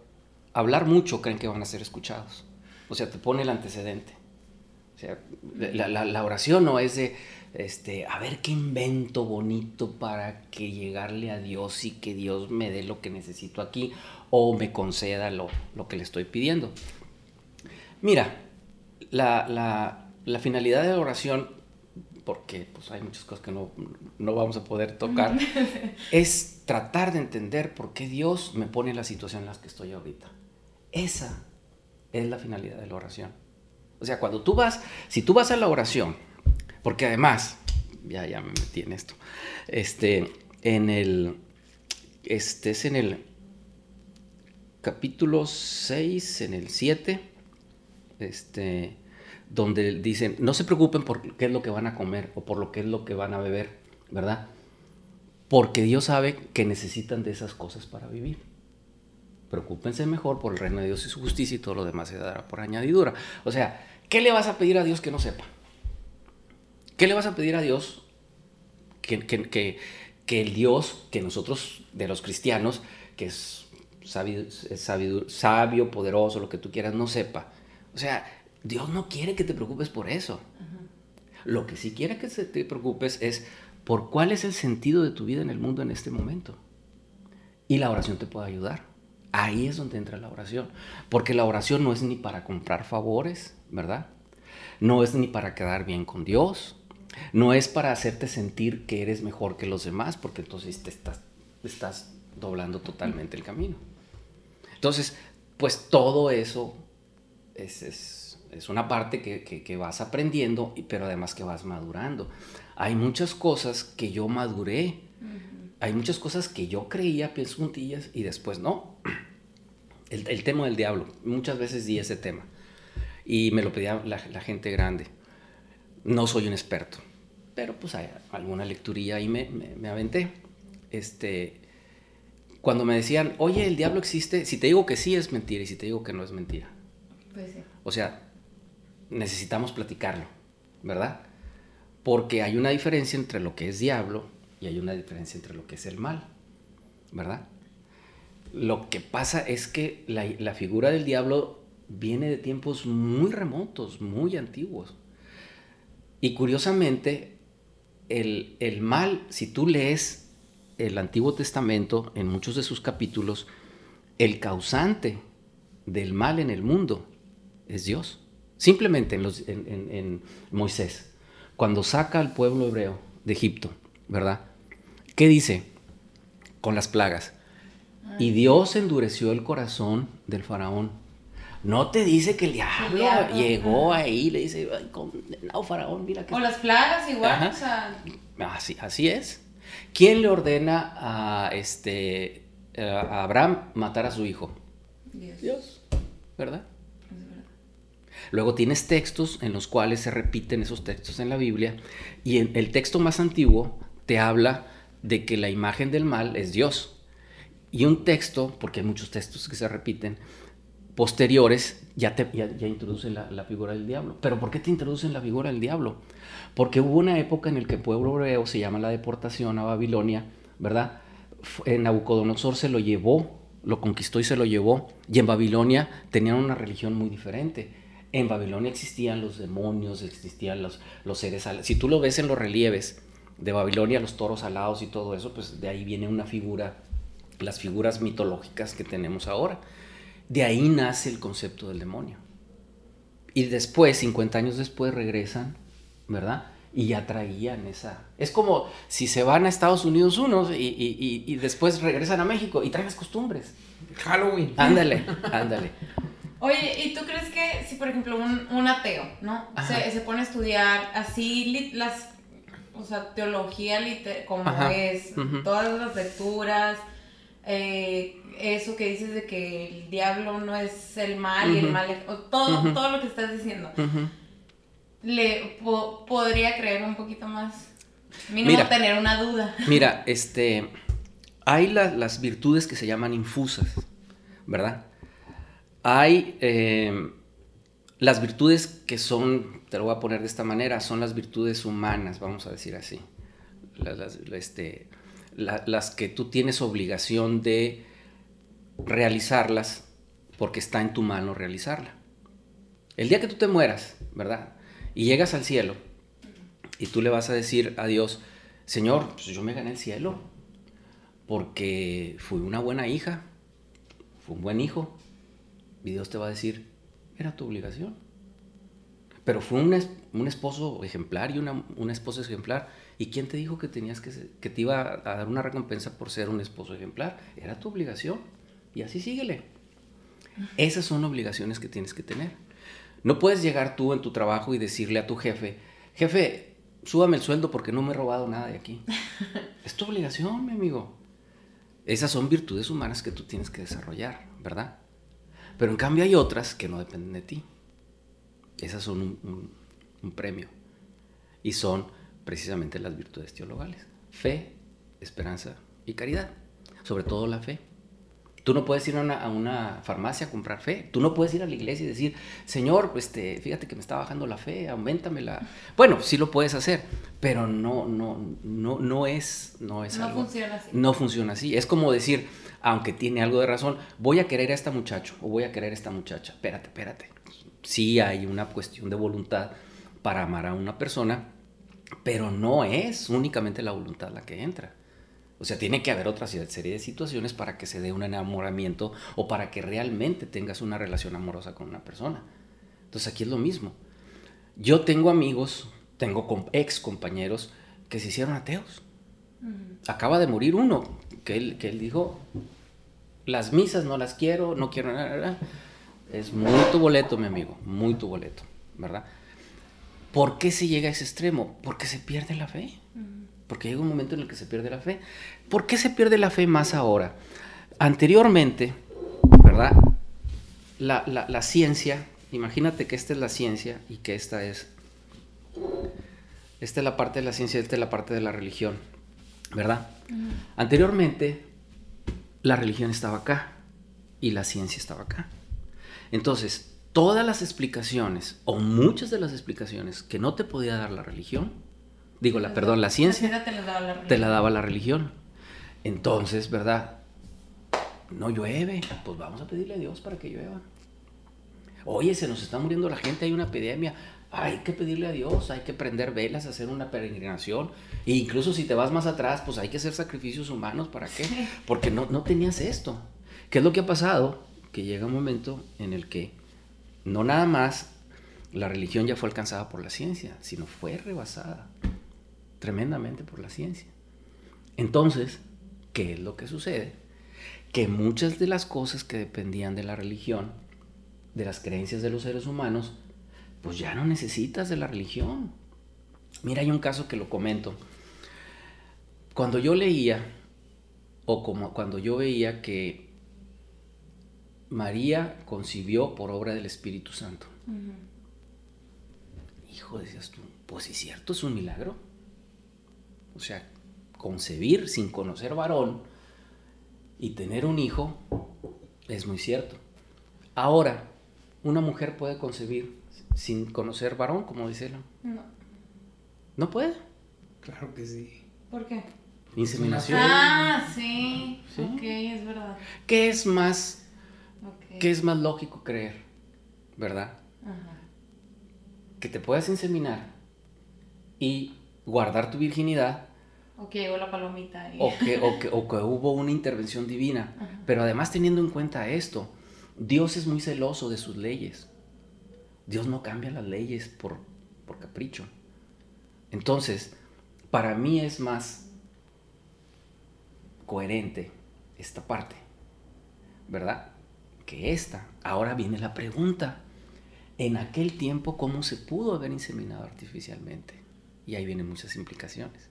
hablar mucho creen que van a ser escuchados. O sea, te pone el antecedente. O sea, la, oración no es de, este, a ver qué invento bonito para que llegarle a Dios y que Dios me dé lo que necesito aquí o me conceda lo, lo que le estoy pidiendo. Mira, la, finalidad de la oración, porque pues, hay muchas cosas que no, no vamos a poder tocar, es tratar de entender por qué Dios me pone en la situación en la que estoy ahorita. Esa es la finalidad de la oración. O sea, cuando tú vas, si tú vas a la oración, porque además, ya, ya me metí en esto, este, en el, este es en el capítulo 6, en el 7, este, donde dicen, no se preocupen por qué es lo que van a comer o por lo que es lo que van a beber, ¿verdad? Porque Dios sabe que necesitan de esas cosas para vivir preocúpense mejor por el reino de Dios y su justicia y todo lo demás se dará por añadidura. O sea, ¿qué le vas a pedir a Dios que no sepa? ¿Qué le vas a pedir a Dios que, que, que, el Dios que nosotros, de los cristianos, que es sabio, sabio, poderoso, lo que tú quieras, no sepa? O sea, Dios no quiere que te preocupes por eso. Lo que sí quiere que te preocupes es por cuál es el sentido de tu vida en el mundo en este momento. Y la oración te puede ayudar. Ahí es donde entra la oración. Porque la oración no es ni para comprar favores, ¿verdad? No es ni para quedar bien con Dios. No es para hacerte sentir que eres mejor que los demás, porque entonces te estás, estás doblando totalmente el camino. Entonces, pues todo eso es, es, una parte que, que, vas aprendiendo, pero además que vas madurando. Hay muchas cosas que yo maduré hay muchas cosas que yo creía pies juntillas y después no. El, tema del diablo, muchas veces di ese tema y me lo pedía la, gente grande. No soy un experto, pero pues hay alguna lecturilla ahí me, me, aventé. Este, cuando me decían, oye, el diablo existe, si te digo que sí es mentira y si te digo que no es mentira. Pues sí. O sea, necesitamos platicarlo, ¿verdad? Porque hay una diferencia entre lo que es diablo y hay una diferencia entre lo que es el mal, ¿verdad? Lo que pasa es que la, figura del diablo viene de tiempos muy remotos, muy antiguos. Y curiosamente, el, el, mal, si tú lees el Antiguo Testamento en muchos de sus capítulos, el causante del mal en el mundo es Dios. Simplemente en, los, en, en Moisés, cuando saca al pueblo hebreo de Egipto, ¿verdad? ¿Qué dice? Con las plagas. Y Dios endureció el corazón del faraón. No te dice que el diablo, llegó ahí y le dice, no, faraón, mira que... O las plagas igual, o sea... Así, así es. ¿Quién le ordena a, este, a Abraham matar a su hijo? Dios. Dios, ¿verdad? Luego tienes textos en los cuales se repiten esos textos en la Biblia y en el texto más antiguo te habla de que la imagen del mal es Dios. Y un texto, porque hay muchos textos que se repiten, posteriores ya, te, ya, introducen la, figura del diablo. ¿Pero por qué te introducen la figura del diablo? Porque hubo una época en la que el pueblo hebreo se llama la deportación a Babilonia, ¿verdad? En Nabucodonosor se lo llevó, lo conquistó y se lo llevó. Y en Babilonia tenían una religión muy diferente. En Babilonia existían los demonios, existían los, los seres... Si tú lo ves en los relieves, de Babilonia, los toros alados y todo eso, pues de ahí viene una figura, las figuras mitológicas que tenemos ahora. De ahí nace el concepto del demonio. Y después, 50 años después, regresan, ¿verdad? Y ya traían esa... Es como si se van a Estados Unidos unos y, después regresan a México y traen las costumbres. Halloween. Ándale, ándale. Oye, ¿y tú crees que si, por ejemplo, un, ateo, ¿no? Se, se, pone a estudiar así las o sea, teología como es, todas las lecturas, eh, eso que dices de que el diablo no es el mal y el mal es, todo, todo lo que estás diciendo. le podría creer un poquito más. Mínimo tener una duda. Mira, este, hay las virtudes que se llaman infusas, ¿verdad? Hay eh, las virtudes que son, te lo voy a poner de esta manera, son las virtudes humanas, vamos a decir así. Las, este, las que tú tienes obligación de realizarlas porque está en tu mano realizarla. El día que tú te mueras, ¿verdad? Y llegas al cielo y tú le vas a decir a Dios, Señor, pues yo me gané el cielo porque fui una buena hija, fui un buen hijo. Y Dios te va a decir, era tu obligación. Pero fue un, un esposo ejemplar y una, una, esposa ejemplar. ¿Y quién te dijo que, tenías que, que te iba a dar una recompensa por ser un esposo ejemplar? Era tu obligación. Y así síguele. Esas son obligaciones que tienes que tener. No puedes llegar tú en tu trabajo y decirle a tu jefe, jefe, súbame el sueldo porque no me he robado nada de aquí. es tu obligación, mi amigo. Esas son virtudes humanas que tú tienes que desarrollar, ¿verdad? Pero en cambio hay otras que no dependen de ti. Esas son un, un premio. Y son precisamente las virtudes teologales. Fe, esperanza y caridad. Sobre todo la fe. Tú no puedes ir a una, farmacia a comprar fe. Tú no puedes ir a la iglesia y decir, Señor, este, fíjate que me está bajando la fe, aumentamela. Bueno, sí lo puedes hacer, pero no, no, no, no es, no es no funciona así. No funciona así. Es como decir, aunque tiene algo de razón, voy a querer a esta muchacho o voy a querer a esta muchacha. Espérate, espérate. Sí hay una cuestión de voluntad para amar a una persona, pero no es únicamente la voluntad la que entra. O sea, tiene que haber otra serie de situaciones para que se dé un enamoramiento o para que realmente tengas una relación amorosa con una persona. Entonces aquí es lo mismo. Yo tengo amigos, tengo ex compañeros que se hicieron ateos. Acaba de morir uno, que él, que él dijo, las misas no las quiero, no quiero nada. Es muy tu boleto, mi amigo, muy tu boleto, ¿verdad? ¿Por qué se llega a ese extremo? Porque se pierde la fe porque llega un momento en el que se pierde la fe. ¿Por qué se pierde la fe más ahora? Anteriormente, ¿verdad? La, ciencia, imagínate que esta es la ciencia y que esta es, esta es la parte de la ciencia y esta es la parte de la religión, ¿verdad? Anteriormente, la religión estaba acá y la ciencia estaba acá. Entonces, todas las explicaciones, o muchas de las explicaciones que no te podía dar la religión, digo, la, perdón, la ciencia, te, la daba la religión. Entonces, ¿verdad? No llueve, pues vamos a pedirle a Dios para que llueva. Oye, se nos está muriendo la gente, hay una epidemia, hay que pedirle a Dios, hay que prender velas, hacer una peregrinación. E incluso si te vas más atrás, pues hay que hacer sacrificios humanos, ¿para qué? Porque no, no tenías esto. ¿Qué es lo que ha pasado? Que llega un momento en el que no nada más la religión ya fue alcanzada por la ciencia, sino fue rebasada tremendamente por la ciencia. Entonces, ¿qué es lo que sucede? Que muchas de las cosas que dependían de la religión, de las creencias de los seres humanos, pues ya no necesitas de la religión. Mira, hay un caso que lo comento. Cuando yo leía, o como cuando yo veía que María concibió por obra del Espíritu Santo. Hijo, decías tú, pues sí, cierto, es un milagro. O sea, concebir sin conocer varón y tener un hijo es muy cierto. Ahora, ¿una mujer puede concebir sin conocer varón, como dice él? No. ¿No puede? Claro que sí. ¿Por qué? Inseminación. Ah, sí. ¿Sí? Ok, es verdad. ¿Qué es más, ¿qué es más lógico creer? ¿Verdad? Ajá. Que te puedas inseminar y guardar tu virginidad. O que llegó la palomita. O, que, o, que, hubo una intervención divina. Pero además teniendo en cuenta esto, Dios es muy celoso de sus leyes. Dios no cambia las leyes por, por capricho. Entonces, para mí es más coherente esta parte, ¿verdad? Que esta. Ahora viene la pregunta. En aquel tiempo, ¿cómo se pudo haber inseminado artificialmente? Y ahí vienen muchas implicaciones.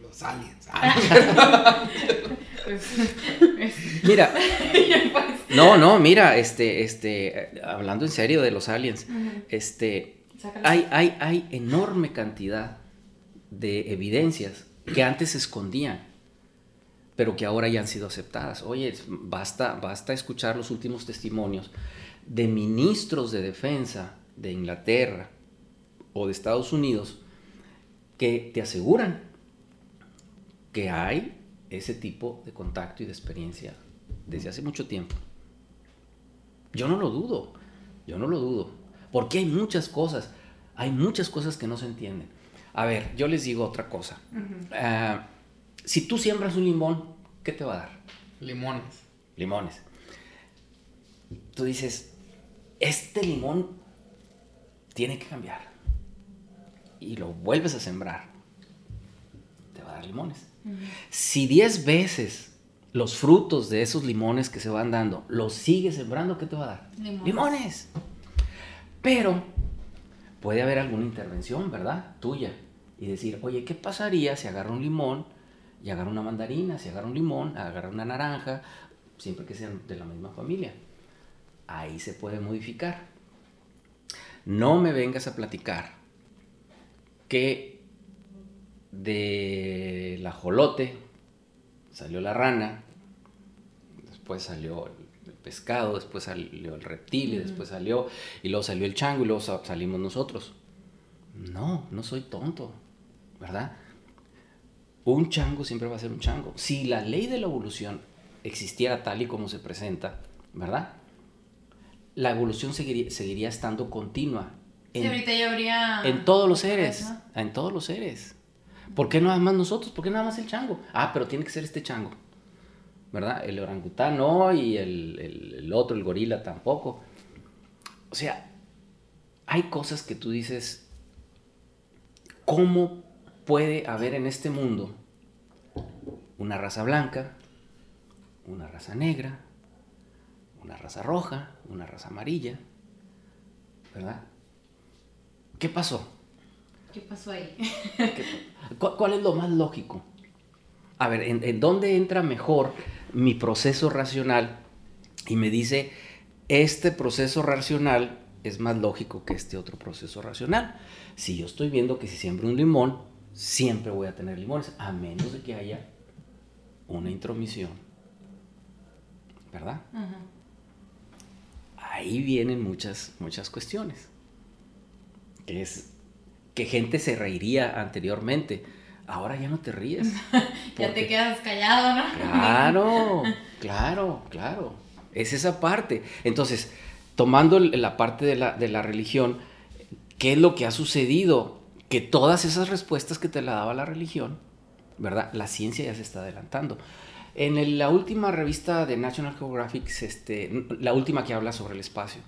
Los aliens. mira. No, no, mira, este, este, hablando en serio de los aliens, este, hay, hay, hay enorme cantidad de evidencias que antes se escondían, pero que ahora ya han sido aceptadas. Oye, basta, basta escuchar los últimos testimonios de ministros de defensa de Inglaterra o de Estados Unidos que te aseguran que hay ese tipo de contacto y de experiencia desde hace mucho tiempo. Yo no lo dudo, yo no lo dudo, porque hay muchas cosas, hay muchas cosas que no se entienden. A ver, yo les digo otra cosa. Ah, si tú siembras un limón, ¿qué te va a dar? Limones. Limones. Tú dices, este limón tiene que cambiar. Y lo vuelves a sembrar. Te va a dar limones. Si 10 veces los frutos de esos limones que se van dando los sigues sembrando, ¿qué te va a dar? Limones. Pero puede haber alguna intervención, ¿verdad? Tuya. Y decir, oye, ¿qué pasaría si agarro un limón y agarro una mandarina? Si agarro un limón, agarro una naranja, siempre que sean de la misma familia. Ahí se puede modificar. No me vengas a platicar que de la jolote salió la rana, después salió el pescado, después salió el reptil, y después salió, y luego salió el chango, y luego salimos nosotros. No, no soy tonto, ¿verdad? Un chango siempre va a ser un chango. Si la ley de la evolución existiera tal y como se presenta, ¿verdad? La evolución seguiría, estando continua. En, ahorita ya habría... En todos los seres, en todos los seres. ¿Por qué nada más nosotros? ¿Por qué nada más el chango? Ah, pero tiene que ser este chango. ¿Verdad? El orangután no y el, otro, el gorila tampoco. O sea, hay cosas que tú dices, ¿cómo puede haber en este mundo una raza blanca, una raza negra, una raza roja, una raza amarilla? ¿Verdad? ¿Qué pasó? ¿Qué pasó ahí? ¿Cuál es lo más lógico? A ver, ¿en, dónde entra mejor mi proceso racional? Y me dice, este proceso racional es más lógico que este otro proceso racional. Si yo estoy viendo que si siembro un limón, siempre voy a tener limones, a menos de que haya una intromisión. ¿Verdad? Ahí vienen muchas, muchas cuestiones. Que es que gente se reiría anteriormente. Ahora ya no te ríes. ya te quedas callado, ¿no? Claro, claro, claro. Es esa parte. Entonces, tomando la parte de la, de la religión, ¿qué es lo que ha sucedido? Que todas esas respuestas que te la daba la religión, ¿verdad? La ciencia ya se está adelantando. En la última revista de National Geographic, este, la última que habla sobre el espacio,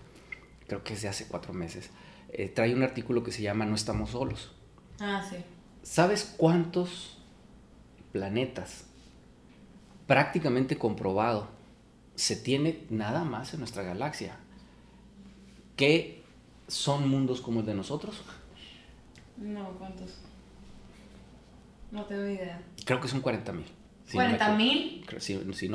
creo que es de hace cuatro meses, eh, trae un artículo que se llama No estamos solos. Ah, sí. ¿Sabes cuántos planetas prácticamente comprobado se tiene nada más en nuestra galaxia que son mundos como el de nosotros? No, ¿cuántos? No tengo idea. Creo que son 40 mil. ¿40 mil?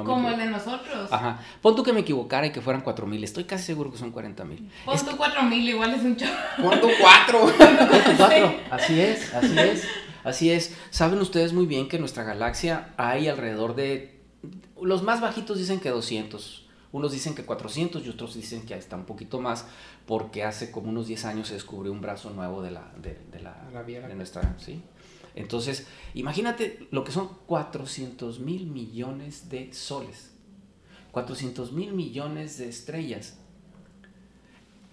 Como el de nosotros. Ajá. Pon tú que me equivocara y que fueran 4 mil. Estoy casi seguro que son 40 mil. Pon tú 4 mil, igual es un chorro. Pon tú 4. Pon tú 4. Así es, así es. Así es. Saben ustedes muy bien que en nuestra galaxia hay alrededor de. Los más bajitos dicen que 200. Unos dicen que 400 y otros dicen que está un poquito más porque hace como unos 10 años se descubrió un brazo nuevo de la de, de la, la de nuestra, ¿sí? Entonces, imagínate lo que son 400 mil millones de soles, 400 mil millones de estrellas.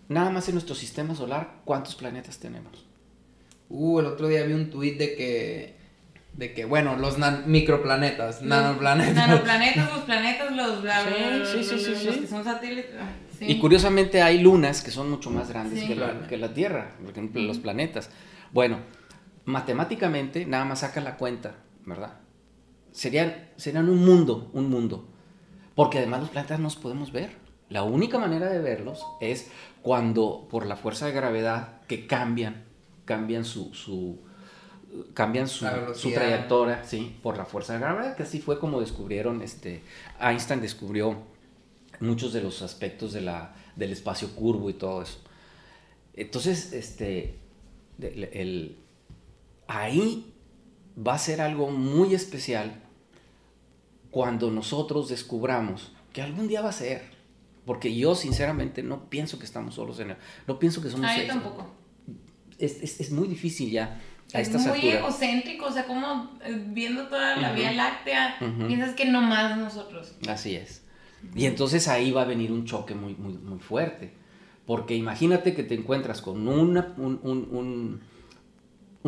Nada más en nuestro sistema solar, ¿cuántos planetas tenemos? Uh, el otro día vi un tuit de que, de que bueno, los microplanetas, nanoplanetas. Nanoplanetas, los planetas, los, sí, sí, sí, los que son satélites. Ah, y curiosamente hay lunas que son mucho más grandes que, la, que, la, Tierra, por ejemplo, los planetas. Bueno, matemáticamente nada más saca la cuenta, ¿verdad? Serían, serían un mundo, un mundo. Porque además los planetas no los podemos ver. La única manera de verlos es cuando por la fuerza de gravedad que cambian, cambian su, su cambian su, su, trayectoria, sí, por la fuerza de gravedad, que así fue como descubrieron, este, Einstein descubrió muchos de los aspectos de la, del espacio curvo y todo eso. Entonces, este, el, ahí va a ser algo muy especial cuando nosotros descubramos que algún día va a ser. Porque yo sinceramente no pienso que estamos solos en él. No pienso que somos... Ah, yo tampoco. Es, es, muy difícil ya a es muy egocéntrico, o sea, como eh, viendo toda la Vía Láctea, piensas que no más nosotros. Así es. Y entonces ahí va a venir un choque muy, muy, muy fuerte. Porque imagínate que te encuentras con una, un, un, un,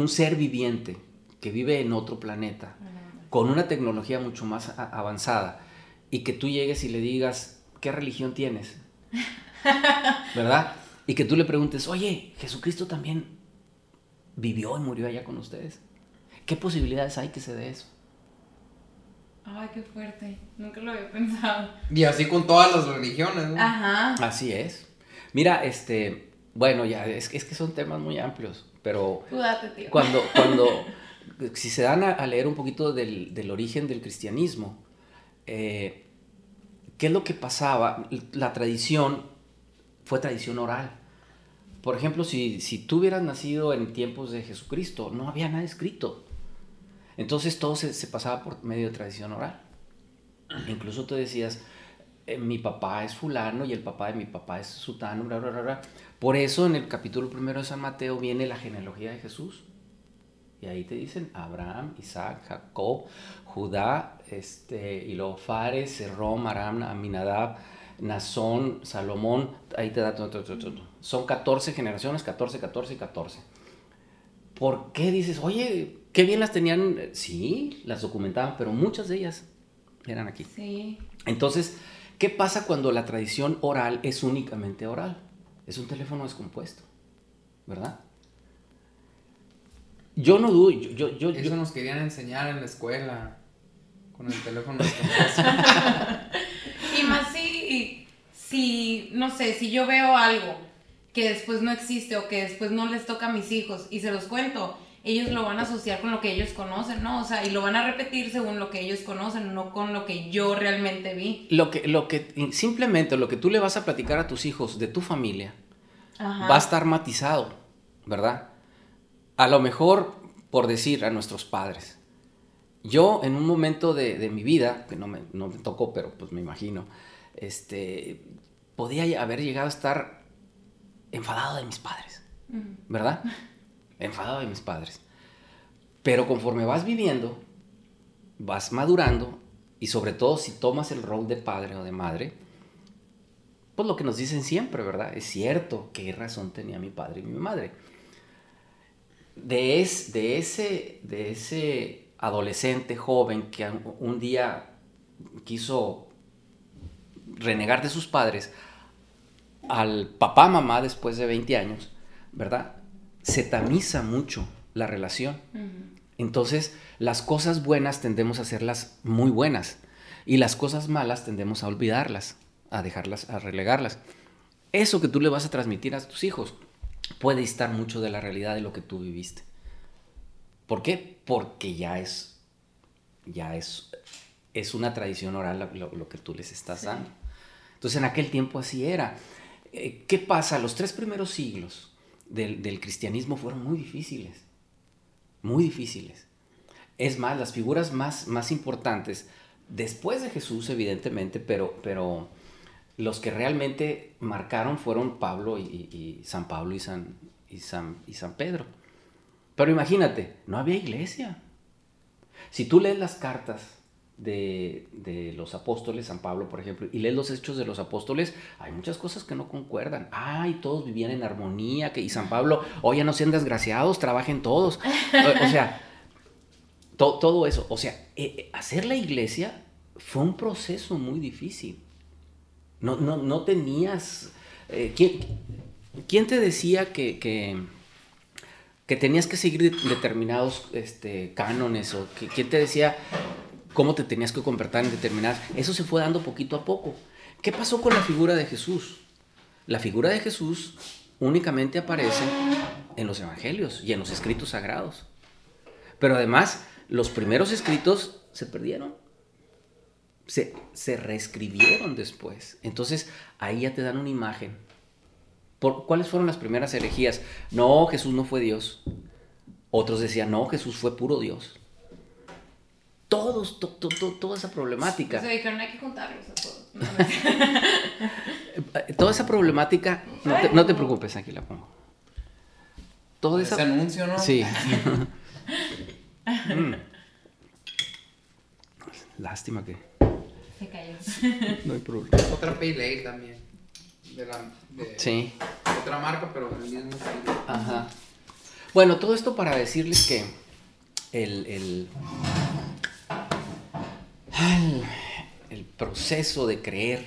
ser viviente que vive en otro planeta, con una tecnología mucho más avanzada, y que tú llegues y le digas, ¿qué religión tienes? ¿Verdad? Y que tú le preguntes, oye, Jesucristo también vivió y murió allá con ustedes. ¿Qué posibilidades hay que se dé eso? Ay, qué fuerte. Nunca lo había pensado. Y así con todas las religiones, ¿no? Ajá. Así es. Mira, este, bueno, ya, es, es que son temas muy amplios, pero... tío. Cuando, cuando, si se dan a, leer un poquito del, del origen del cristianismo, eh, ¿qué es lo que pasaba? La tradición fue tradición oral. Por ejemplo, si, si tú hubieras nacido en tiempos de Jesucristo, no había nada escrito. Entonces todo se, se pasaba por medio de tradición oral. Incluso tú decías, eh, mi papá es fulano y el papá de mi papá es sutano, bla, bla, bla, Por eso en el capítulo primero de San Mateo viene la genealogía de Jesús. Y ahí te dicen Abraham, Isaac, Jacob, Judá, este, y luego Fares, Serrom, Aram, Aminadab, Nazón, Salomón, ahí te da todo, todo, todo, todo. Son 14 generaciones, 14, 14 y 14. ¿Por qué dices, oye, qué bien las tenían? Sí, las documentaban, pero muchas de ellas eran aquí. Sí. Entonces, ¿Qué pasa cuando la tradición oral es únicamente oral? Es un teléfono descompuesto, ¿verdad? Yo no dudo, yo, yo, Eso nos querían enseñar en la escuela, con el teléfono descompuesto. y más si, si, no sé, si yo veo algo que después no existe o que después no les toca a mis hijos y se los cuento, ellos lo van a asociar con lo que ellos conocen, ¿no? O sea, y lo van a repetir según lo que ellos conocen, no con lo que yo realmente vi. Lo que, lo que, simplemente lo que tú le vas a platicar a tus hijos de tu familia va a estar matizado, ¿verdad? A lo mejor, por decir a nuestros padres, yo en un momento de, mi vida, que no me, no me, tocó, pero pues me imagino, este, podía haber llegado a estar enfadado de mis padres, ¿verdad? enfadado de mis padres. Pero conforme vas viviendo, vas madurando y sobre todo si tomas el rol de padre o de madre, pues lo que nos dicen siempre, ¿verdad? Es cierto, qué razón tenía mi padre y mi madre. De, es, de, ese, de ese adolescente joven que un día quiso renegar de sus padres al papá, mamá después de 20 años, ¿verdad? Se tamiza mucho la relación. Entonces, las cosas buenas tendemos a hacerlas muy buenas y las cosas malas tendemos a olvidarlas, a dejarlas, a relegarlas. Eso que tú le vas a transmitir a tus hijos puede estar mucho de la realidad de lo que tú viviste. ¿Por qué? Porque ya es, ya es, es una tradición oral lo, que tú les estás dando. Entonces, en aquel tiempo así era. Eh, ¿Qué pasa? Los tres primeros siglos, del, cristianismo fueron muy difíciles, muy difíciles. Es más, las figuras más, más importantes, después de Jesús evidentemente, pero, pero los que realmente marcaron fueron Pablo y, San Pablo y San, y, San, y San Pedro. Pero imagínate, no había iglesia. Si tú lees las cartas de, los apóstoles, San Pablo, por ejemplo, y lees los hechos de los apóstoles, hay muchas cosas que no concuerdan. Ay, todos vivían en armonía, que, y San Pablo, oye, no sean desgraciados, trabajen todos. O, sea, todo eso. O sea, eh, eh, hacer la iglesia fue un proceso muy difícil. No, no, no tenías... Eh, ¿quién, te decía que, que, tenías que seguir determinados este, cánones? ¿O que, quién te decía cómo te tenías que comportar en determinadas. Eso se fue dando poquito a poco. ¿Qué pasó con la figura de Jesús? La figura de Jesús únicamente aparece en los evangelios y en los escritos sagrados. Pero además, los primeros escritos se perdieron. Se, se reescribieron después. Entonces, ahí ya te dan una imagen ¿Cuáles fueron las primeras herejías? No, Jesús no fue Dios. Otros decían, no, Jesús fue puro Dios. Todos, to, to, to, toda esa problemática. O sea, dijeron, hay que juntarlos a todos. No, Eh, Toda esa problemática, no te, no te preocupes, aquí la pongo. Toda Ese esa... anuncio, ¿no? Sí. Mm. Lástima que se cayó. no hay problema. Otra Pale Ale también. De la, de Sí. Otra marca, pero del mismo. Ajá. Bueno, todo esto para decirles que el, el, el, proceso de creer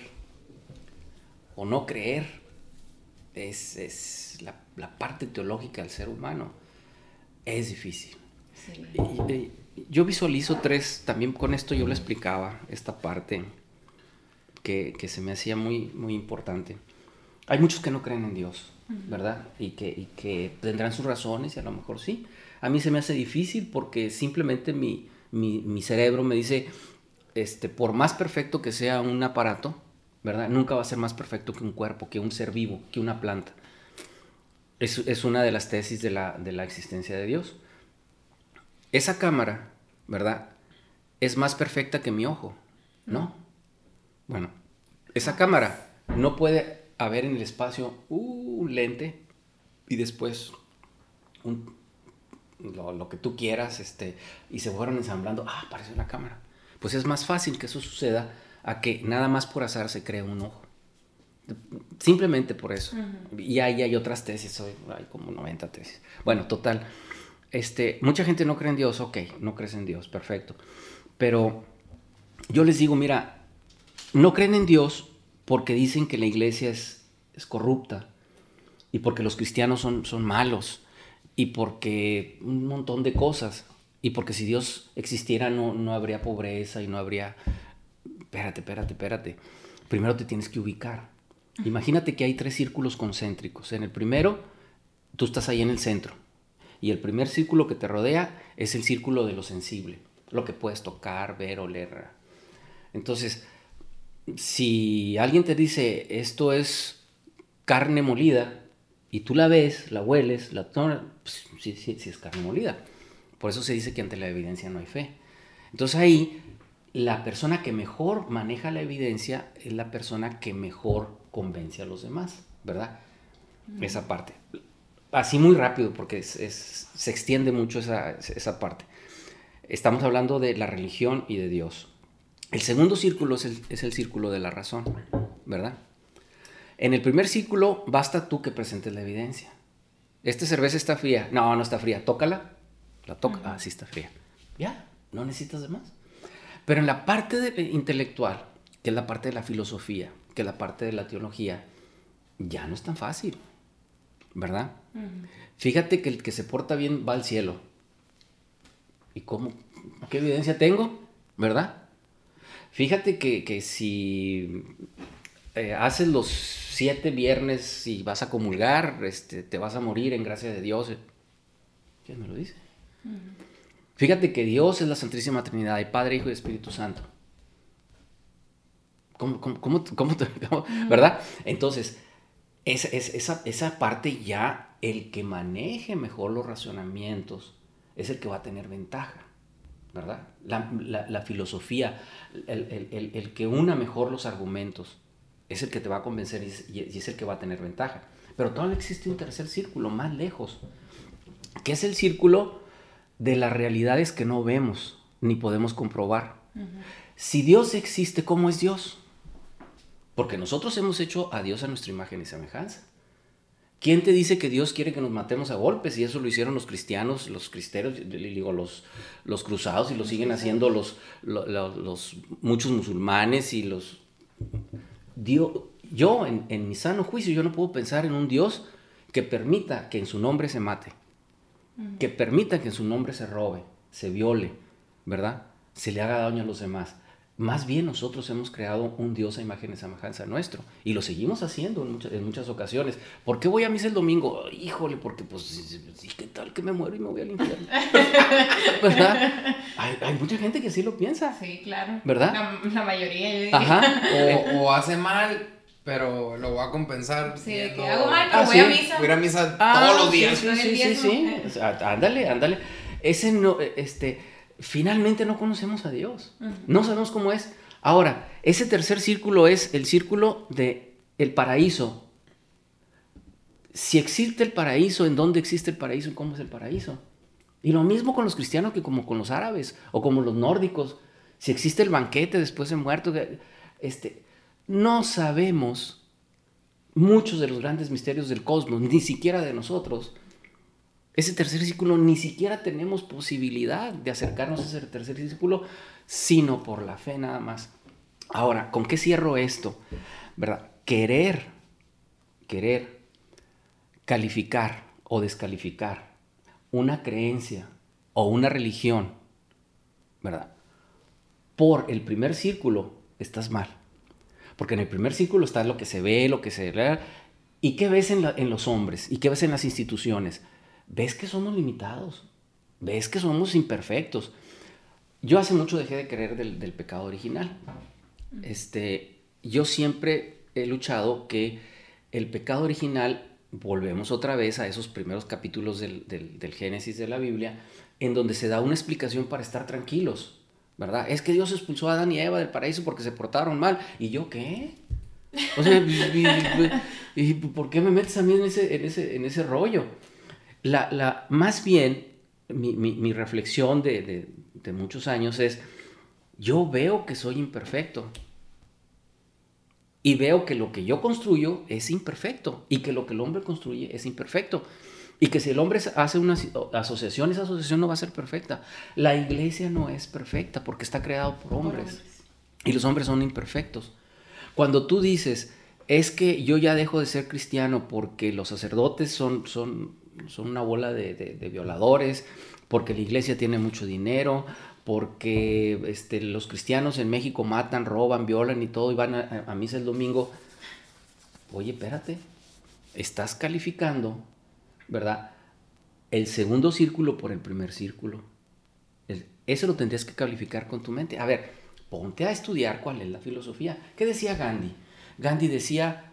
o no creer es, es la, la parte teológica del ser humano. Es difícil. Sí. Y- y- Yo visualizo tres, también con esto yo le explicaba esta parte que, que se me hacía muy, muy importante. Hay muchos que no creen en Dios, ¿verdad? Y que, y que tendrán sus razones y a lo mejor sí. A mí se me hace difícil porque simplemente mi, mi, mi cerebro me dice, este, por más perfecto que sea un aparato, ¿verdad? Nunca va a ser más perfecto que un cuerpo, que un ser vivo, que una planta. Es, es una de las tesis de la, de la existencia de Dios. Esa cámara, ¿verdad? Es más perfecta que mi ojo, ¿no? Bueno, esa cámara no puede haber en el espacio un lente y después un- lo, lo que tú quieras, este, y se fueron ensamblando, ah, apareció una cámara. Pues es más fácil que eso suceda a que nada más por azar se cree un ojo. Simplemente por eso. Y ahí hay otras tesis, hoy hay como 90 tesis. Bueno, total. Este, mucha gente no cree en Dios, ok, no crees en Dios, perfecto. Pero yo les digo, mira, no creen en Dios porque dicen que la iglesia es, es corrupta y porque los cristianos son, son malos y porque un montón de cosas y porque si Dios existiera no, no habría pobreza y no habría... Espérate, espérate, espérate. Primero te tienes que ubicar. Imagínate que hay tres círculos concéntricos. En el primero, tú estás ahí en el centro. Y el primer círculo que te rodea es el círculo de lo sensible, lo que puedes tocar, ver, oler. Entonces, si alguien te dice esto es carne molida y tú la ves, la hueles, la tomas, pues, sí, sí, sí es carne molida. Por eso se dice que ante la evidencia no hay fe. Entonces ahí la persona que mejor maneja la evidencia es la persona que mejor convence a los demás, ¿verdad? Esa parte. Así muy rápido, porque es- es- se extiende mucho esa, esa parte. Estamos hablando de la religión y de Dios. El segundo círculo es el, es el círculo de la razón, ¿verdad? En el primer círculo basta tú que presentes la evidencia. Esta cerveza está fría. No, no está fría. Tócala. La toca. Ah, sí está fría. Ya, no necesitas de más. Pero en la parte de- intelectual, que es la parte de la filosofía, que es la parte de la teología, ya no es tan fácil, ¿verdad? Fíjate que el que se porta bien va al cielo. ¿Y cómo? ¿Qué evidencia tengo? ¿Verdad? Fíjate que, que si eh, haces los siete viernes y vas a comulgar, este, te vas a morir en gracia de Dios. ¿Quién me lo dice? Fíjate que Dios es la Santísima Trinidad, el Padre, Hijo y Espíritu Santo. ¿Cómo, cómo, cómo, ¿Verdad? Entonces, esa, es- esa, esa parte ya, el que maneje mejor los racionamientos es el que va a tener ventaja, ¿verdad? La, la- la filosofía, el, el- el- el que una mejor los argumentos, es el que te va a convencer y es, y es el que va a tener ventaja. Pero todavía existe un tercer círculo más lejos, que es el círculo de las realidades que no vemos ni podemos comprobar. Si Dios existe, ¿cómo es Dios? Porque nosotros hemos hecho a Dios a nuestra imagen y semejanza. ¿Quién te dice que Dios quiere que nos matemos a golpes? Y eso lo hicieron los cristianos, los cristeros, digo, los, los cruzados y lo siguen haciendo los, lo- lo- los, muchos musulmanes y los... Dios, yo, en, en mi sano juicio, yo no puedo pensar en un Dios que permita que en su nombre se mate, que permita que en su nombre se robe, se viole, ¿verdad? Se le haga daño a los demás. Más bien nosotros hemos creado un Dios a imagen y semejanza nuestro y lo seguimos haciendo en muchas, en muchas ocasiones. ¿Por qué voy a misa el domingo? Híjole, porque pues, sí, ¿qué tal que me muero y me voy al infierno? ¿Verdad? Hay, hay mucha gente que sí lo piensa. Sí, claro. ¿Verdad? La, la mayoría. Ajá. O, o hace mal, Pero lo voy a compensar. Sí, de que hago mal, pero Ah, voy a misa. Voy a ir a misa Ah, todos los días. Sí, sí, sí, sí. O sea, ándale, ándale. Ese no, este, finalmente no conocemos a Dios. No sabemos cómo es. Ahora, ese tercer círculo es el círculo de el paraíso. Si existe el paraíso, ¿en dónde existe el paraíso y cómo es el paraíso? Y lo mismo con los cristianos que como con los árabes o como los nórdicos. Si existe el banquete después de muerto, este, no sabemos muchos de los grandes misterios del cosmos, ni siquiera de nosotros. Ese tercer círculo ni siquiera tenemos posibilidad de acercarnos a ese tercer círculo, sino por la fe nada más. Ahora, ¿con qué cierro esto? ¿Verdad? Querer, querer calificar o descalificar una creencia o una religión, ¿verdad? Por el primer círculo, estás mal. Porque en el primer círculo está lo que se ve, lo que se... ¿Y qué ves en, los hombres? ¿Y qué ves en las instituciones? Ves que somos limitados. Ves que somos imperfectos. Yo hace mucho dejé de creer del, pecado original. Este, yo siempre he luchado que el pecado original, volvemos otra vez a esos primeros capítulos del Génesis de la Biblia, en donde se da una explicación para estar tranquilos, ¿verdad? Es que Dios expulsó a Adán y Eva del paraíso porque se portaron mal. ¿Y yo qué? O sea, y, ¿por qué me metes a mí en ese, en ese, en ese rollo? La, la, más bien, mi, mi- mi reflexión de, de- de muchos años es, yo veo que soy imperfecto. Y veo que lo que yo construyo es imperfecto. Y que lo que el hombre construye es imperfecto. Y que si el hombre hace una aso- asociación, esa asociación no va a ser perfecta. La iglesia no es perfecta porque está creado por hombres. hombres. Y los hombres son imperfectos. Cuando tú dices, es que yo ya dejo de ser cristiano porque los sacerdotes son, son, son una bola de, de- de violadores, porque la iglesia tiene mucho dinero, porque este, los cristianos en México matan, roban, violan y todo, y van a, a misa el domingo. Oye, espérate, estás calificando, ¿verdad? El segundo círculo por el primer círculo. Eso lo tendrías que calificar con tu mente. A ver, ponte a estudiar cuál es la filosofía. ¿Qué decía Gandhi? Gandhi decía,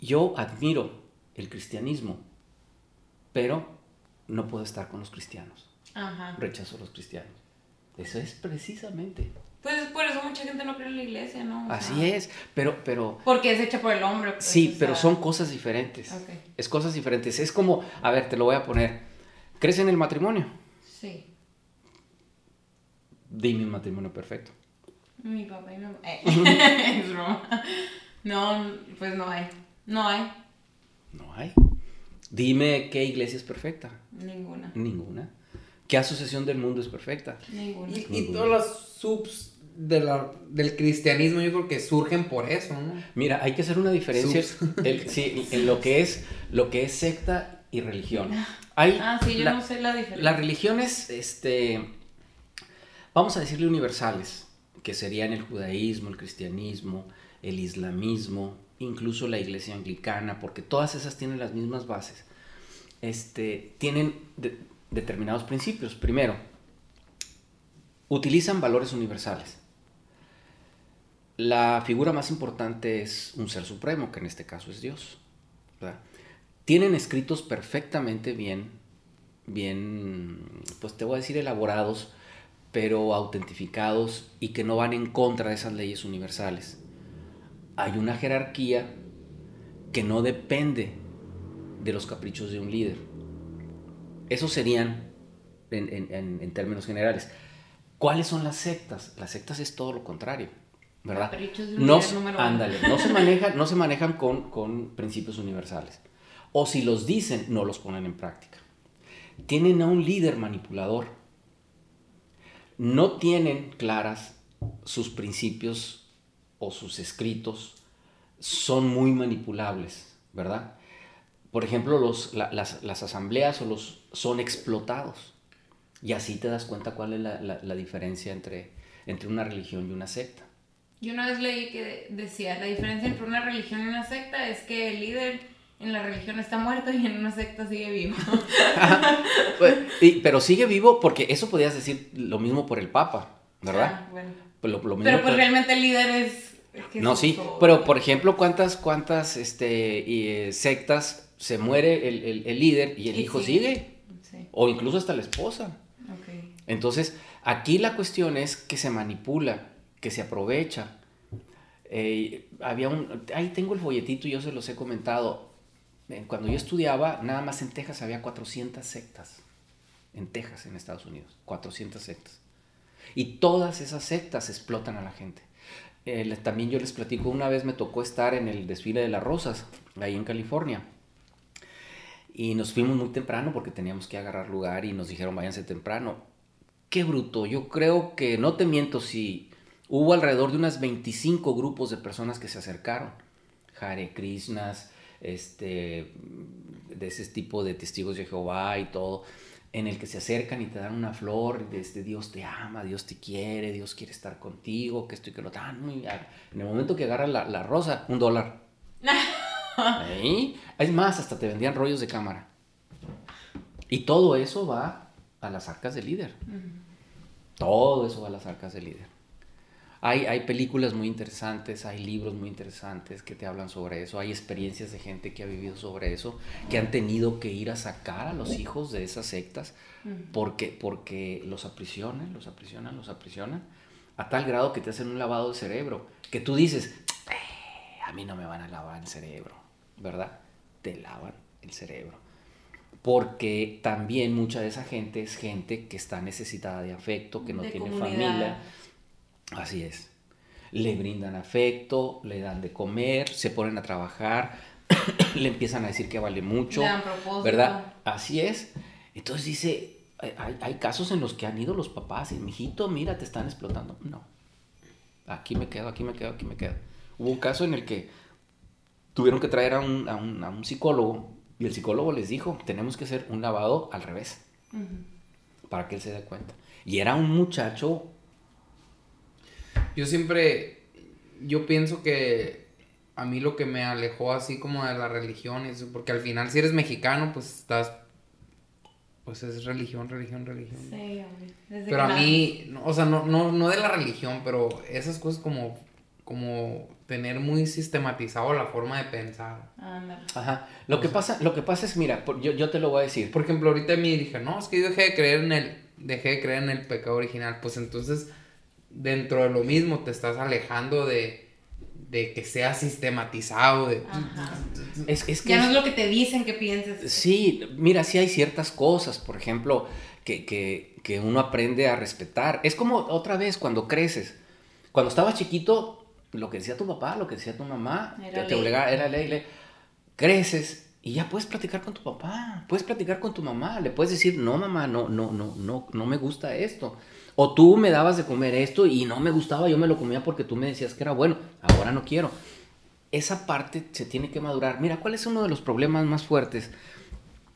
yo admiro el cristianismo, pero no puedo estar con los cristianos. Ajá. Rechazo a los cristianos. Eso es precisamente. Pues por eso mucha gente no cree en la iglesia, ¿no? O Así sea, es, pero, pero, Porque es hecha por el hombre. pues, sí, pero son cosas diferentes. Es cosas diferentes. Es como, a ver, te lo voy a poner. ¿Crees en el matrimonio? Sí. Dime un matrimonio perfecto. Mi papá y mi mamá. Eh, es broma. No, pues no hay. No hay. No hay. Dime qué iglesia es perfecta. Ninguna. Ninguna. ¿Qué asociación del mundo es perfecta? Ninguna. Y, y todas las subs de la, del cristianismo yo creo que surgen por eso, ¿no? Mira, hay que hacer una diferencia Subs. el- sí, en lo que es lo que es secta y religión. Hay Ah, sí, yo la- no sé la diferencia. Las religiones, este, vamos a decirle universales, que serían el judaísmo, el cristianismo, el islamismo, incluso la iglesia anglicana, porque todas esas tienen las mismas bases. Este, tienen de- determinados principios. Primero, utilizan valores universales. La figura más importante es un ser supremo, que en este caso es Dios. Tienen escritos perfectamente bien, bien, pues te voy a decir elaborados, pero autentificados y que no van en contra de esas leyes universales. Hay una jerarquía que no depende de los caprichos de un líder. Esos serían en, en- en- términos generales. ¿Cuáles son las sectas? Las sectas es todo lo contrario, ¿verdad? No, ándale, no se manejan, no se manejan con, con principios universales. O si los dicen, no los ponen en práctica. Tienen a un líder manipulador. No tienen claras sus principios o sus escritos. Son muy manipulables, ¿verdad? Por ejemplo, los, la- las, las asambleas o los, son explotados. Y así te das cuenta cuál es la, la- la diferencia entre, entre una religión y una secta. Yo una vez leí que decía, la diferencia entre una religión y una secta es que el líder en la religión está muerto y en una secta sigue vivo. Pues, pero sigue vivo porque eso podías decir lo mismo por el Papa, ¿verdad? Ah, bueno. Pues lo- lo mismo Pero pues por- realmente el líder es No, sí, pero por ejemplo, ¿cuántas, cuántas este, eh, sectas se muere el, el, líder y el hijo sigue? O incluso hasta la esposa. Entonces, aquí la cuestión es que se manipula, que se aprovecha. Eh, había un, ahí tengo el folletito y yo se los he comentado. Cuando yo estudiaba, nada más en Texas había 400 sectas. En Texas, en Estados Unidos. 400 sectas. Y todas esas sectas explotan a la gente. Eh, también yo les platico, una vez me tocó estar en el desfile de las rosas, ahí en California. Y nos fuimos muy temprano porque teníamos que agarrar lugar y nos dijeron váyanse temprano. Qué bruto, yo creo que, no te miento, si hubo alrededor de unas 25 grupos de personas que se acercaron. Hare Krishnas, este, de ese tipo de testigos de Jehová y todo en el que se acercan y te dan una flor, desde Dios te ama, Dios te quiere, Dios quiere estar contigo, que esto y que lo dan muy... En el momento que agarras la, rosa, un dólar. Es más, hasta te vendían rollos de cámara. Y todo eso va a las arcas del líder. Todo eso va a las arcas del líder. Hay, películas muy interesantes, hay libros muy interesantes que te hablan sobre eso, hay experiencias de gente que ha vivido sobre eso, que han tenido que ir a sacar a los hijos de esas sectas porque, porque los aprisionan, los aprisionan, los aprisionan, a tal grado que te hacen un lavado de cerebro, que tú dices, eh, a mí no me van a lavar el cerebro, ¿verdad? Te lavan el cerebro. Porque también mucha de esa gente es gente que está necesitada de afecto, que no tiene familia Así es. Le brindan afecto, le dan de comer, se ponen a trabajar, le empiezan a decir que vale mucho, ¿verdad? Así es. Entonces dice, hay, casos en los que han ido los papás y, mijito, mira, te están explotando. No, aquí me quedo, aquí me quedo, aquí me quedo. Hubo un caso en el que tuvieron que traer a un, a un, psicólogo y el psicólogo les dijo, tenemos que hacer un lavado al revés, para que él se dé cuenta. Y era un muchacho yo siempre, yo pienso que a mí lo que me alejó así como de la religión, es porque al final si eres mexicano, pues estás, pues es religión, religión, religión. Sí, pero a mí, o sea, no, no, no de la religión, pero esas cosas como, como tener muy sistematizado la forma de pensar. Ajá. Lo que, pasa, lo que pasa es, mira, yo, yo te lo voy a decir. Por ejemplo, ahorita a mí dije, no, es que yo dejé de creer en el, dejé de creer en el pecado original. Pues entonces dentro de lo mismo te estás alejando de, de que sea sistematizado. De... Es, que ya no es lo que te dicen que pienses. Sí, mira, sí hay ciertas cosas, por ejemplo, que, que, que, uno aprende a respetar. Es como otra vez cuando creces. Cuando estabas chiquito, lo que decía tu papá, lo que decía tu mamá, era te, ley. era ley, ley. Creces y ya puedes platicar con tu papá, puedes platicar con tu mamá, le puedes decir, no mamá, no, no, no, no, no me gusta esto. O tú me dabas de comer esto y no me gustaba, yo me lo comía porque tú me decías que era bueno, ahora no quiero. Esa parte se tiene que madurar. Mira, ¿cuál es uno de los problemas más fuertes?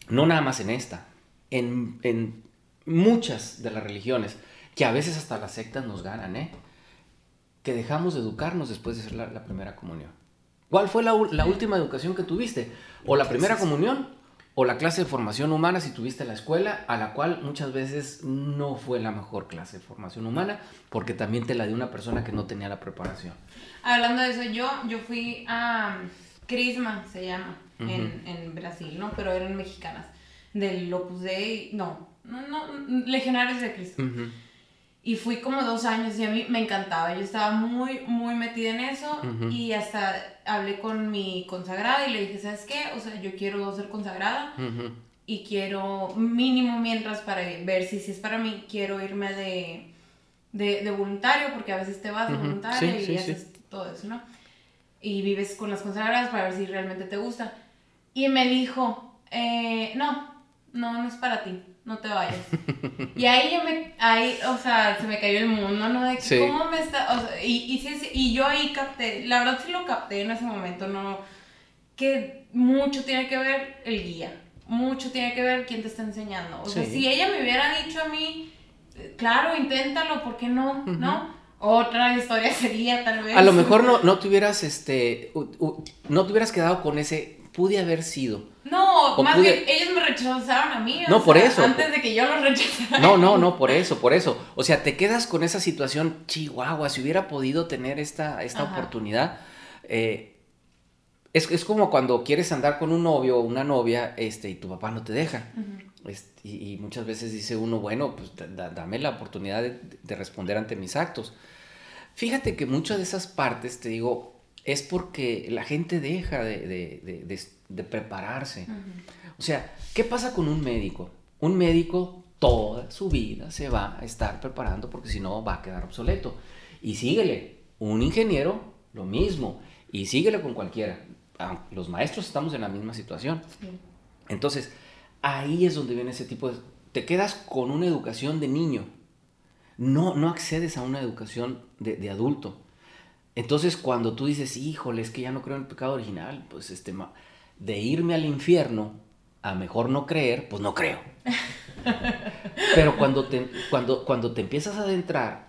No nada más en esta, en, en muchas de las religiones, que a veces hasta las sectas nos ganan, ¿eh? Que dejamos de educarnos después de hacer la, primera comunión. ¿Cuál fue la, la última educación que tuviste? ¿O la primera comunión o la clase de formación humana si tuviste la escuela, a la cual muchas veces no fue la mejor clase de formación humana, porque también te la dio una persona que no tenía la preparación. Hablando de eso, yo, yo fui a Crisma, se llama, en, en, Brasil, ¿no? Pero eran mexicanas, del Opus Dei, no, no, no legionarios de Cristo. Y fui como dos años y a mí me encantaba. Yo estaba muy, muy metida en eso y hasta hablé con mi consagrada y le dije, ¿sabes qué? O sea, yo quiero ser consagrada y quiero mínimo mientras para ver si, si es para mí, quiero irme de, de, voluntario porque a veces te vas de voluntario y haces todo eso, ¿no? Y vives con las consagradas para ver si realmente te gusta. Y me dijo, eh, no, no, no es para ti no te vayas. y ahí yo me, ahí, o sea, se me cayó el mundo, ¿no? De cómo me está, o sea, y, y, y yo ahí capté, la verdad sí lo capté en ese momento, ¿no? Que mucho tiene que ver el guía, mucho tiene que ver quién te está enseñando. O sea, si ella me hubiera dicho a mí, claro, inténtalo, ¿por qué no? ¿No? Otra historia sería tal vez. A lo mejor no, no te hubieras, este, no te hubieras quedado con ese, pude haber sido. No, más bien, ellos me rechazaron a mí. o No, por sea, eso. Antes de que yo los rechazara. No, no, no, por eso, por eso. O sea, te quedas con esa situación, chihuahua, si hubiera podido tener esta, esta Ajá. oportunidad. eh, es, es como cuando quieres andar con un novio o una novia este, y tu papá no te deja. Este, y, y muchas veces dice uno, bueno, pues da- da- dame la oportunidad de, de responder ante mis actos. Fíjate que muchas de esas partes, te digo, es porque la gente deja de, de- de- de- de prepararse. O sea, ¿qué pasa con un médico? Un médico toda su vida se va a estar preparando porque si no va a quedar obsoleto. Y síguele, un ingeniero, lo mismo. Y síguele con cualquiera. Ah, Los maestros estamos en la misma situación. Sí. Entonces, ahí es donde viene ese tipo de... Te quedas con una educación de niño. No, no accedes a una educación de, de adulto. Entonces, cuando tú dices, híjole, es que ya no creo en el pecado original, pues este, de irme al infierno a mejor no creer, pues no creo. Pero cuando te, cuando, cuando te empiezas a adentrar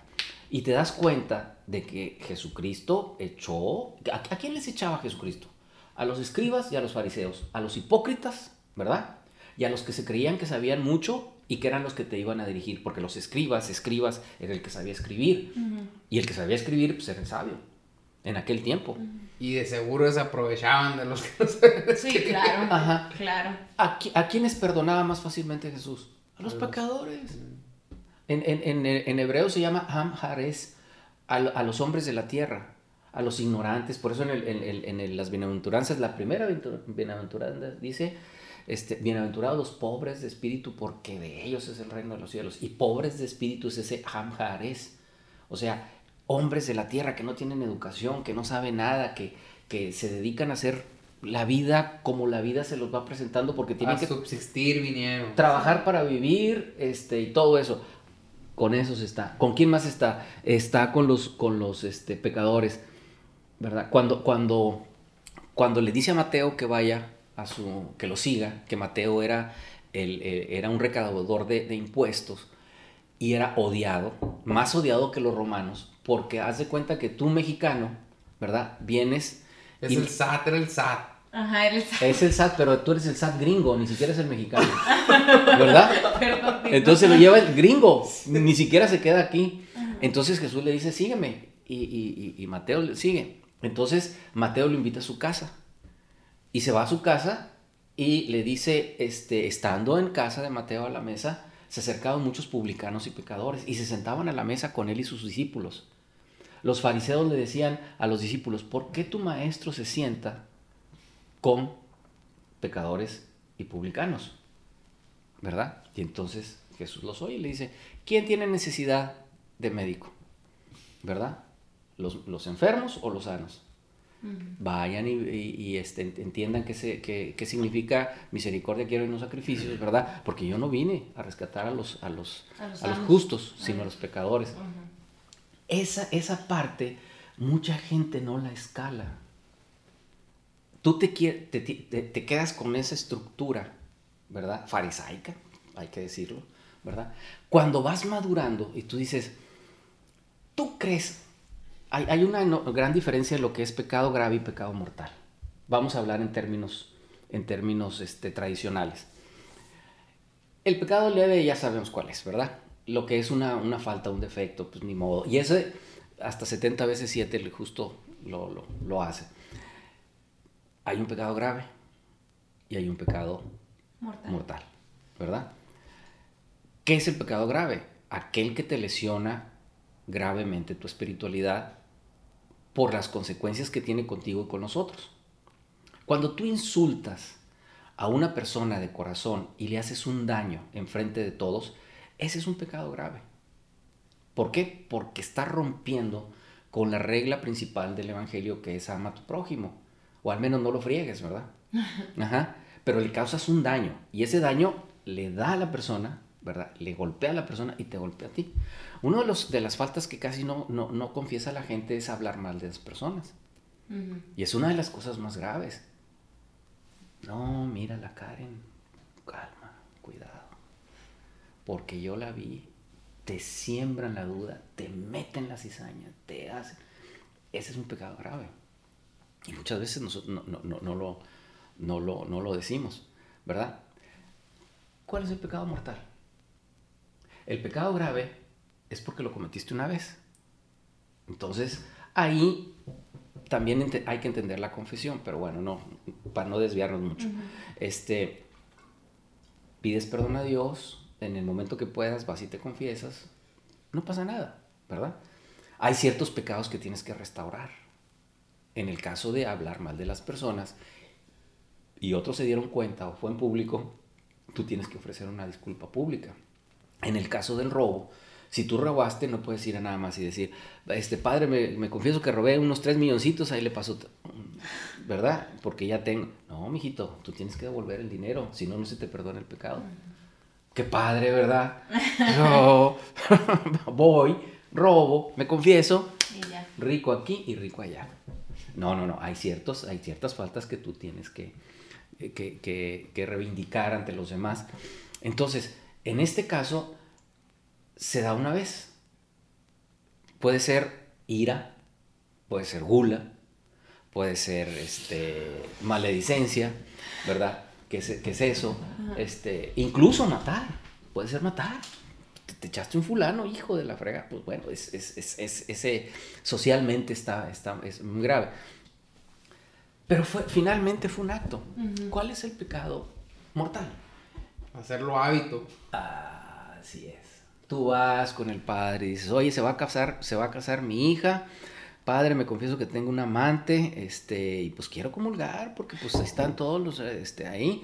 y te das cuenta de que Jesucristo echó... ¿A, a quién les echaba Jesucristo? A los escribas y a los fariseos, a los hipócritas, ¿verdad? Y a los que se creían que sabían mucho y que eran los que te iban a dirigir, porque los escribas, escribas, era el que sabía escribir. Y el que sabía escribir, pues era el sabio, en aquel tiempo. Y de seguro se aprovechaban de los que no Sí, claro. Ajá. Claro. ¿A, qui- a quiénes perdonaba más fácilmente Jesús? A los A los- pecadores. En, en, en, en hebreo se llama Ham Hares, a, a los hombres de la tierra, a los ignorantes. Por eso en, el- en, el- en el- las bienaventuranzas, la primera aventur- bienaventuranza dice, este, bienaventurados los pobres de espíritu, porque de ellos es el reino de los cielos. Y pobres de espíritu es ese Ham Hares. O sea, hombres de la tierra que no tienen educación, que no saben nada, que, que se dedican a hacer la vida como la vida se los va presentando porque tienen A que subsistir vinieron. trabajar para vivir este, y todo eso. Con esos está. ¿Con quién más está? Está con los, con los este, pecadores, ¿verdad? Cuando, cuando, cuando le dice a Mateo que vaya a su, que lo siga, que Mateo era, el, era un recaudador de, de impuestos y era odiado, más odiado que los romanos, porque haz de cuenta que tú mexicano, ¿verdad? Vienes Es y- el SAT, era el SAT. Ajá, eres. es el SAT, pero tú eres el SAT gringo, ni siquiera es el mexicano, ¿verdad? Perdón. Entonces lo lleva el gringo, ni siquiera se queda aquí. Entonces Jesús le dice, sígueme. Y, y- y- y Mateo le sigue. Entonces Mateo lo invita a su casa. Y se va a su casa y le dice, este, estando en casa de Mateo a la mesa, se acercaban muchos publicanos y pecadores y se sentaban a la mesa con él y sus discípulos. Los fariseos le decían a los discípulos, ¿por qué tu maestro se sienta con pecadores y publicanos? ¿verdad? Y entonces Jesús los oye y le dice, ¿quién tiene necesidad de médico? ¿Verdad? ¿Los, los enfermos o los sanos? Vayan y, y- y, este, entiendan qué, se- qué- qué significa misericordia quiero y no sacrificios, ¿verdad? Porque yo no vine a rescatar a los, a los, A los a los sanos. justos, sino a los pecadores. Ujú. Esa, esa parte mucha gente no la escala. Tú te, te, te- quedas con esa estructura, ¿verdad? Farisaica, hay que decirlo, ¿verdad? Cuando vas madurando y tú dices, tú crees, hay, hay una gran diferencia en lo que es pecado grave y pecado mortal. Vamos a hablar en términos, en términos este, tradicionales. El pecado leve ya sabemos cuál es, ¿verdad? Lo que es una, una falta, un defecto, pues ni modo. Y ese hasta 70 veces 7 le- justo lo, lo, lo hace. Hay un pecado grave y hay un pecado Mortal. mortal, ¿verdad? ¿Qué es el pecado grave? Aquel que te lesiona gravemente tu espiritualidad por las consecuencias que tiene contigo y con nosotros. Cuando tú insultas a una persona de corazón y le haces un daño enfrente de todos, ese es un pecado grave. ¿Por qué? Porque está rompiendo con la regla principal del Evangelio que es ama a tu prójimo. O al menos no lo friegues, ¿verdad? Ajá. Pero le causas un daño y ese daño le da a la persona, ¿verdad? Le golpea a la persona y te golpea a ti. Uno de, los, de las faltas que casi no, no, no confiesa la gente es hablar mal de las personas. Y es una de las cosas más graves. No, mira la Karen. Calma, cuidado. Porque yo la vi. Te siembran la duda, te meten la cizaña, te hacen. Ese es un pecado grave. Y muchas veces nosotros no, no- no- no lo, no, lo, no lo decimos, ¿verdad? ¿Cuál es el pecado mortal? El pecado grave es porque lo cometiste una vez. Entonces, ahí también hay que entender la confesión, pero bueno, no, para no desviarnos mucho. Este, pides perdón a Dios, en el momento que puedas vas y te confiesas, no pasa nada, ¿verdad? Hay ciertos pecados que tienes que restaurar. En el caso de hablar mal de las personas y otros se dieron cuenta o fue en público, tú tienes que ofrecer una disculpa pública. En el caso del robo, si tú robaste, no puedes ir a nada más y decir, este padre, me, confieso que robé unos tres milloncitos, ahí le pasó, ¿verdad? Porque ya tengo. No, mijito, tú tienes que devolver el dinero, si no, no se te perdona el pecado. Qué padre, ¿verdad? Yo voy, robo, me confieso, rico aquí y rico allá. No, no, no, hay, ciertos, hay ciertas faltas que tú tienes que, que, que reivindicar ante los demás. Entonces, en este caso, se da una vez. Puede ser ira, puede ser gula, puede ser este, maledicencia, ¿verdad? ¿Qué es, es eso? Este, incluso matar, puede ser matar. Te, echaste un fulano, hijo de la frega, pues bueno, es, ese socialmente está, está, es muy grave. Pero fue, finalmente fue un acto. ¿Cuál es el pecado mortal? Hacerlo hábito. Ah, así es tú vas con el padre y dices, oye, se va a casar, se va a casar mi hija, padre, me confieso que tengo un amante, este, y pues quiero comulgar, porque pues están todos los, este, ahí.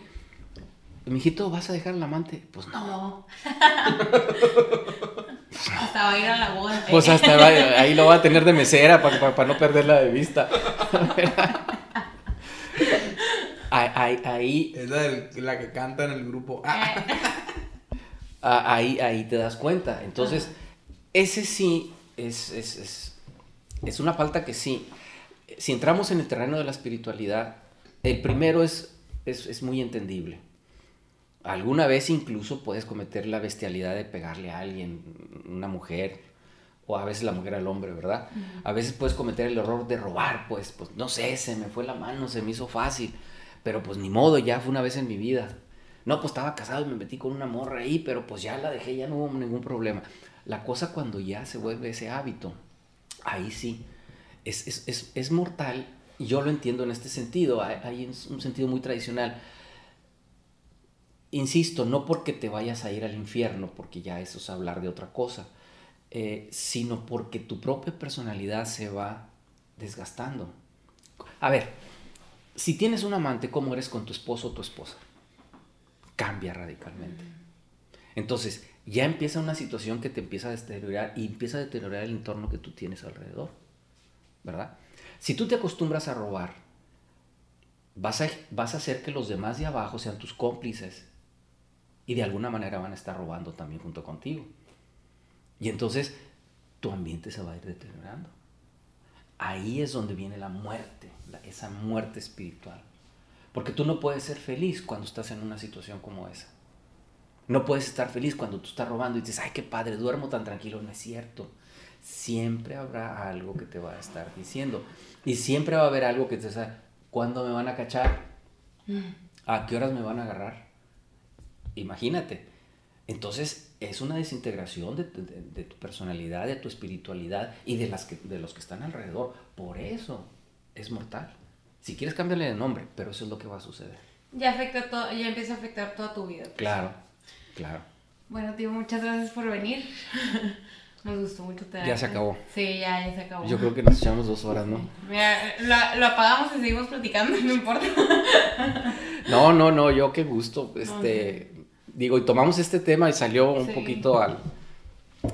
Mijito, ¿vas a dejar al amante? Pues no. hasta va a ir a la boda. Pues hasta ahí lo va a tener de mesera para, no perderla de vista. ahí, Es la, la, que canta en el grupo. Ah. Eh ahí, ahí te das cuenta. Entonces, ese sí es, es, es, una falta que sí. Si entramos en el terreno de la espiritualidad, el primero es, es, muy entendible. Alguna vez incluso puedes cometer la bestialidad de pegarle a alguien, una mujer, o a veces la mujer al hombre, ¿verdad? A veces puedes cometer el error de robar, pues, pues no sé, se me fue la mano, se me hizo fácil, pero pues ni modo, ya fue una vez en mi vida. No, pues estaba casado y me metí con una morra ahí, pero pues ya la dejé, ya no hubo ningún problema. La cosa cuando ya se vuelve ese hábito, ahí sí, es, es, es, mortal. Y yo lo entiendo en este sentido, hay, un sentido muy tradicional. Insisto, no porque te vayas a ir al infierno, porque ya eso es hablar de otra cosa, eh, sino porque tu propia personalidad se va desgastando. A ver, si tienes un amante, ¿cómo eres con tu esposo o tu esposa? cambia radicalmente. Entonces, ya empieza una situación que te empieza a deteriorar y empieza a deteriorar el entorno que tú tienes alrededor, ¿verdad? Si tú te acostumbras a robar, vas a, vas a hacer que los demás de abajo sean tus cómplices y de alguna manera van a estar robando también junto contigo. Y entonces tu ambiente se va a ir deteriorando. Ahí es donde viene la muerte, esa muerte espiritual. Porque tú no puedes ser feliz cuando estás en una situación como esa. No puedes estar feliz cuando tú estás robando y dices, ay, qué padre, duermo tan tranquilo. No es cierto. Siempre habrá algo que te va a estar diciendo. Y siempre va a haber algo que te dice, ¿cuándo me van a cachar? ¿A qué horas me van a agarrar? Imagínate. Entonces es una desintegración de, tu personalidad, de tu espiritualidad y de, las que, de los que están alrededor. Por eso es mortal. Si quieres cambiarle de nombre, pero eso es lo que va a suceder. Ya afecta todo, ya empieza a afectar toda tu vida. Pues. Claro, claro. Bueno, tío, muchas gracias por venir. Nos gustó mucho Ya se acabó. Sí, ya, ya se acabó. Yo creo que nos echamos dos horas, ¿no? Mira, lo, apagamos y seguimos platicando, no importa. no, no, no, yo qué gusto. Este, digo, y tomamos este tema y salió un poquito al,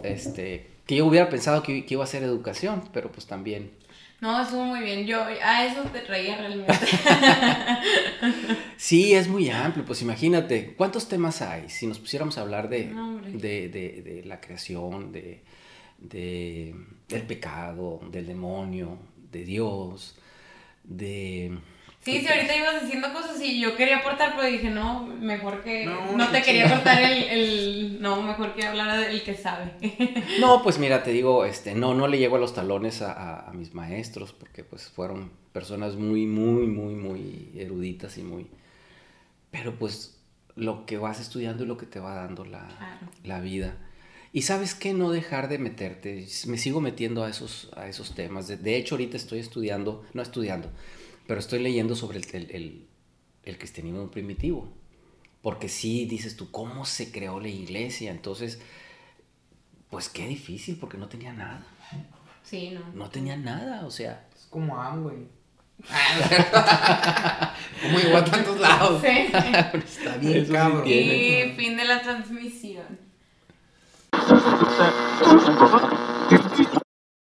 este, que yo hubiera pensado que, que iba a ser educación, pero pues también no, estuvo muy bien. Yo a eso te traía realmente. sí, es muy amplio. Pues imagínate, ¿cuántos temas hay? Si nos pusiéramos a hablar de, de, de, la creación, de, de, del pecado, del demonio, de Dios, de Sí, sí, ahorita ibas diciendo cosas y yo quería aportar, pero dije, no, mejor que... No, te quería cortar el, el, No, mejor que hablar del que sabe. No, pues mira, te digo, este, no, no le llego a los talones a, a, mis maestros, porque pues fueron personas muy, muy, muy, muy eruditas y muy... Pero pues lo que vas estudiando y lo que te va dando la, Claro. la vida. Y sabes que no dejar de meterte, me sigo metiendo a esos, a esos temas. De, de hecho, ahorita estoy estudiando, no estudiando, pero estoy leyendo sobre el, el, el- el cristianismo primitivo. Porque sí, dices tú, ¿cómo se creó la iglesia? Entonces, pues qué difícil, porque no tenía nada. Sí, no. No tenía nada, o sea, Es como Amway. como llegó a tantos lados. Sí. Está bien, Eso sí cabrón. tiene. Y fin de la transmisión.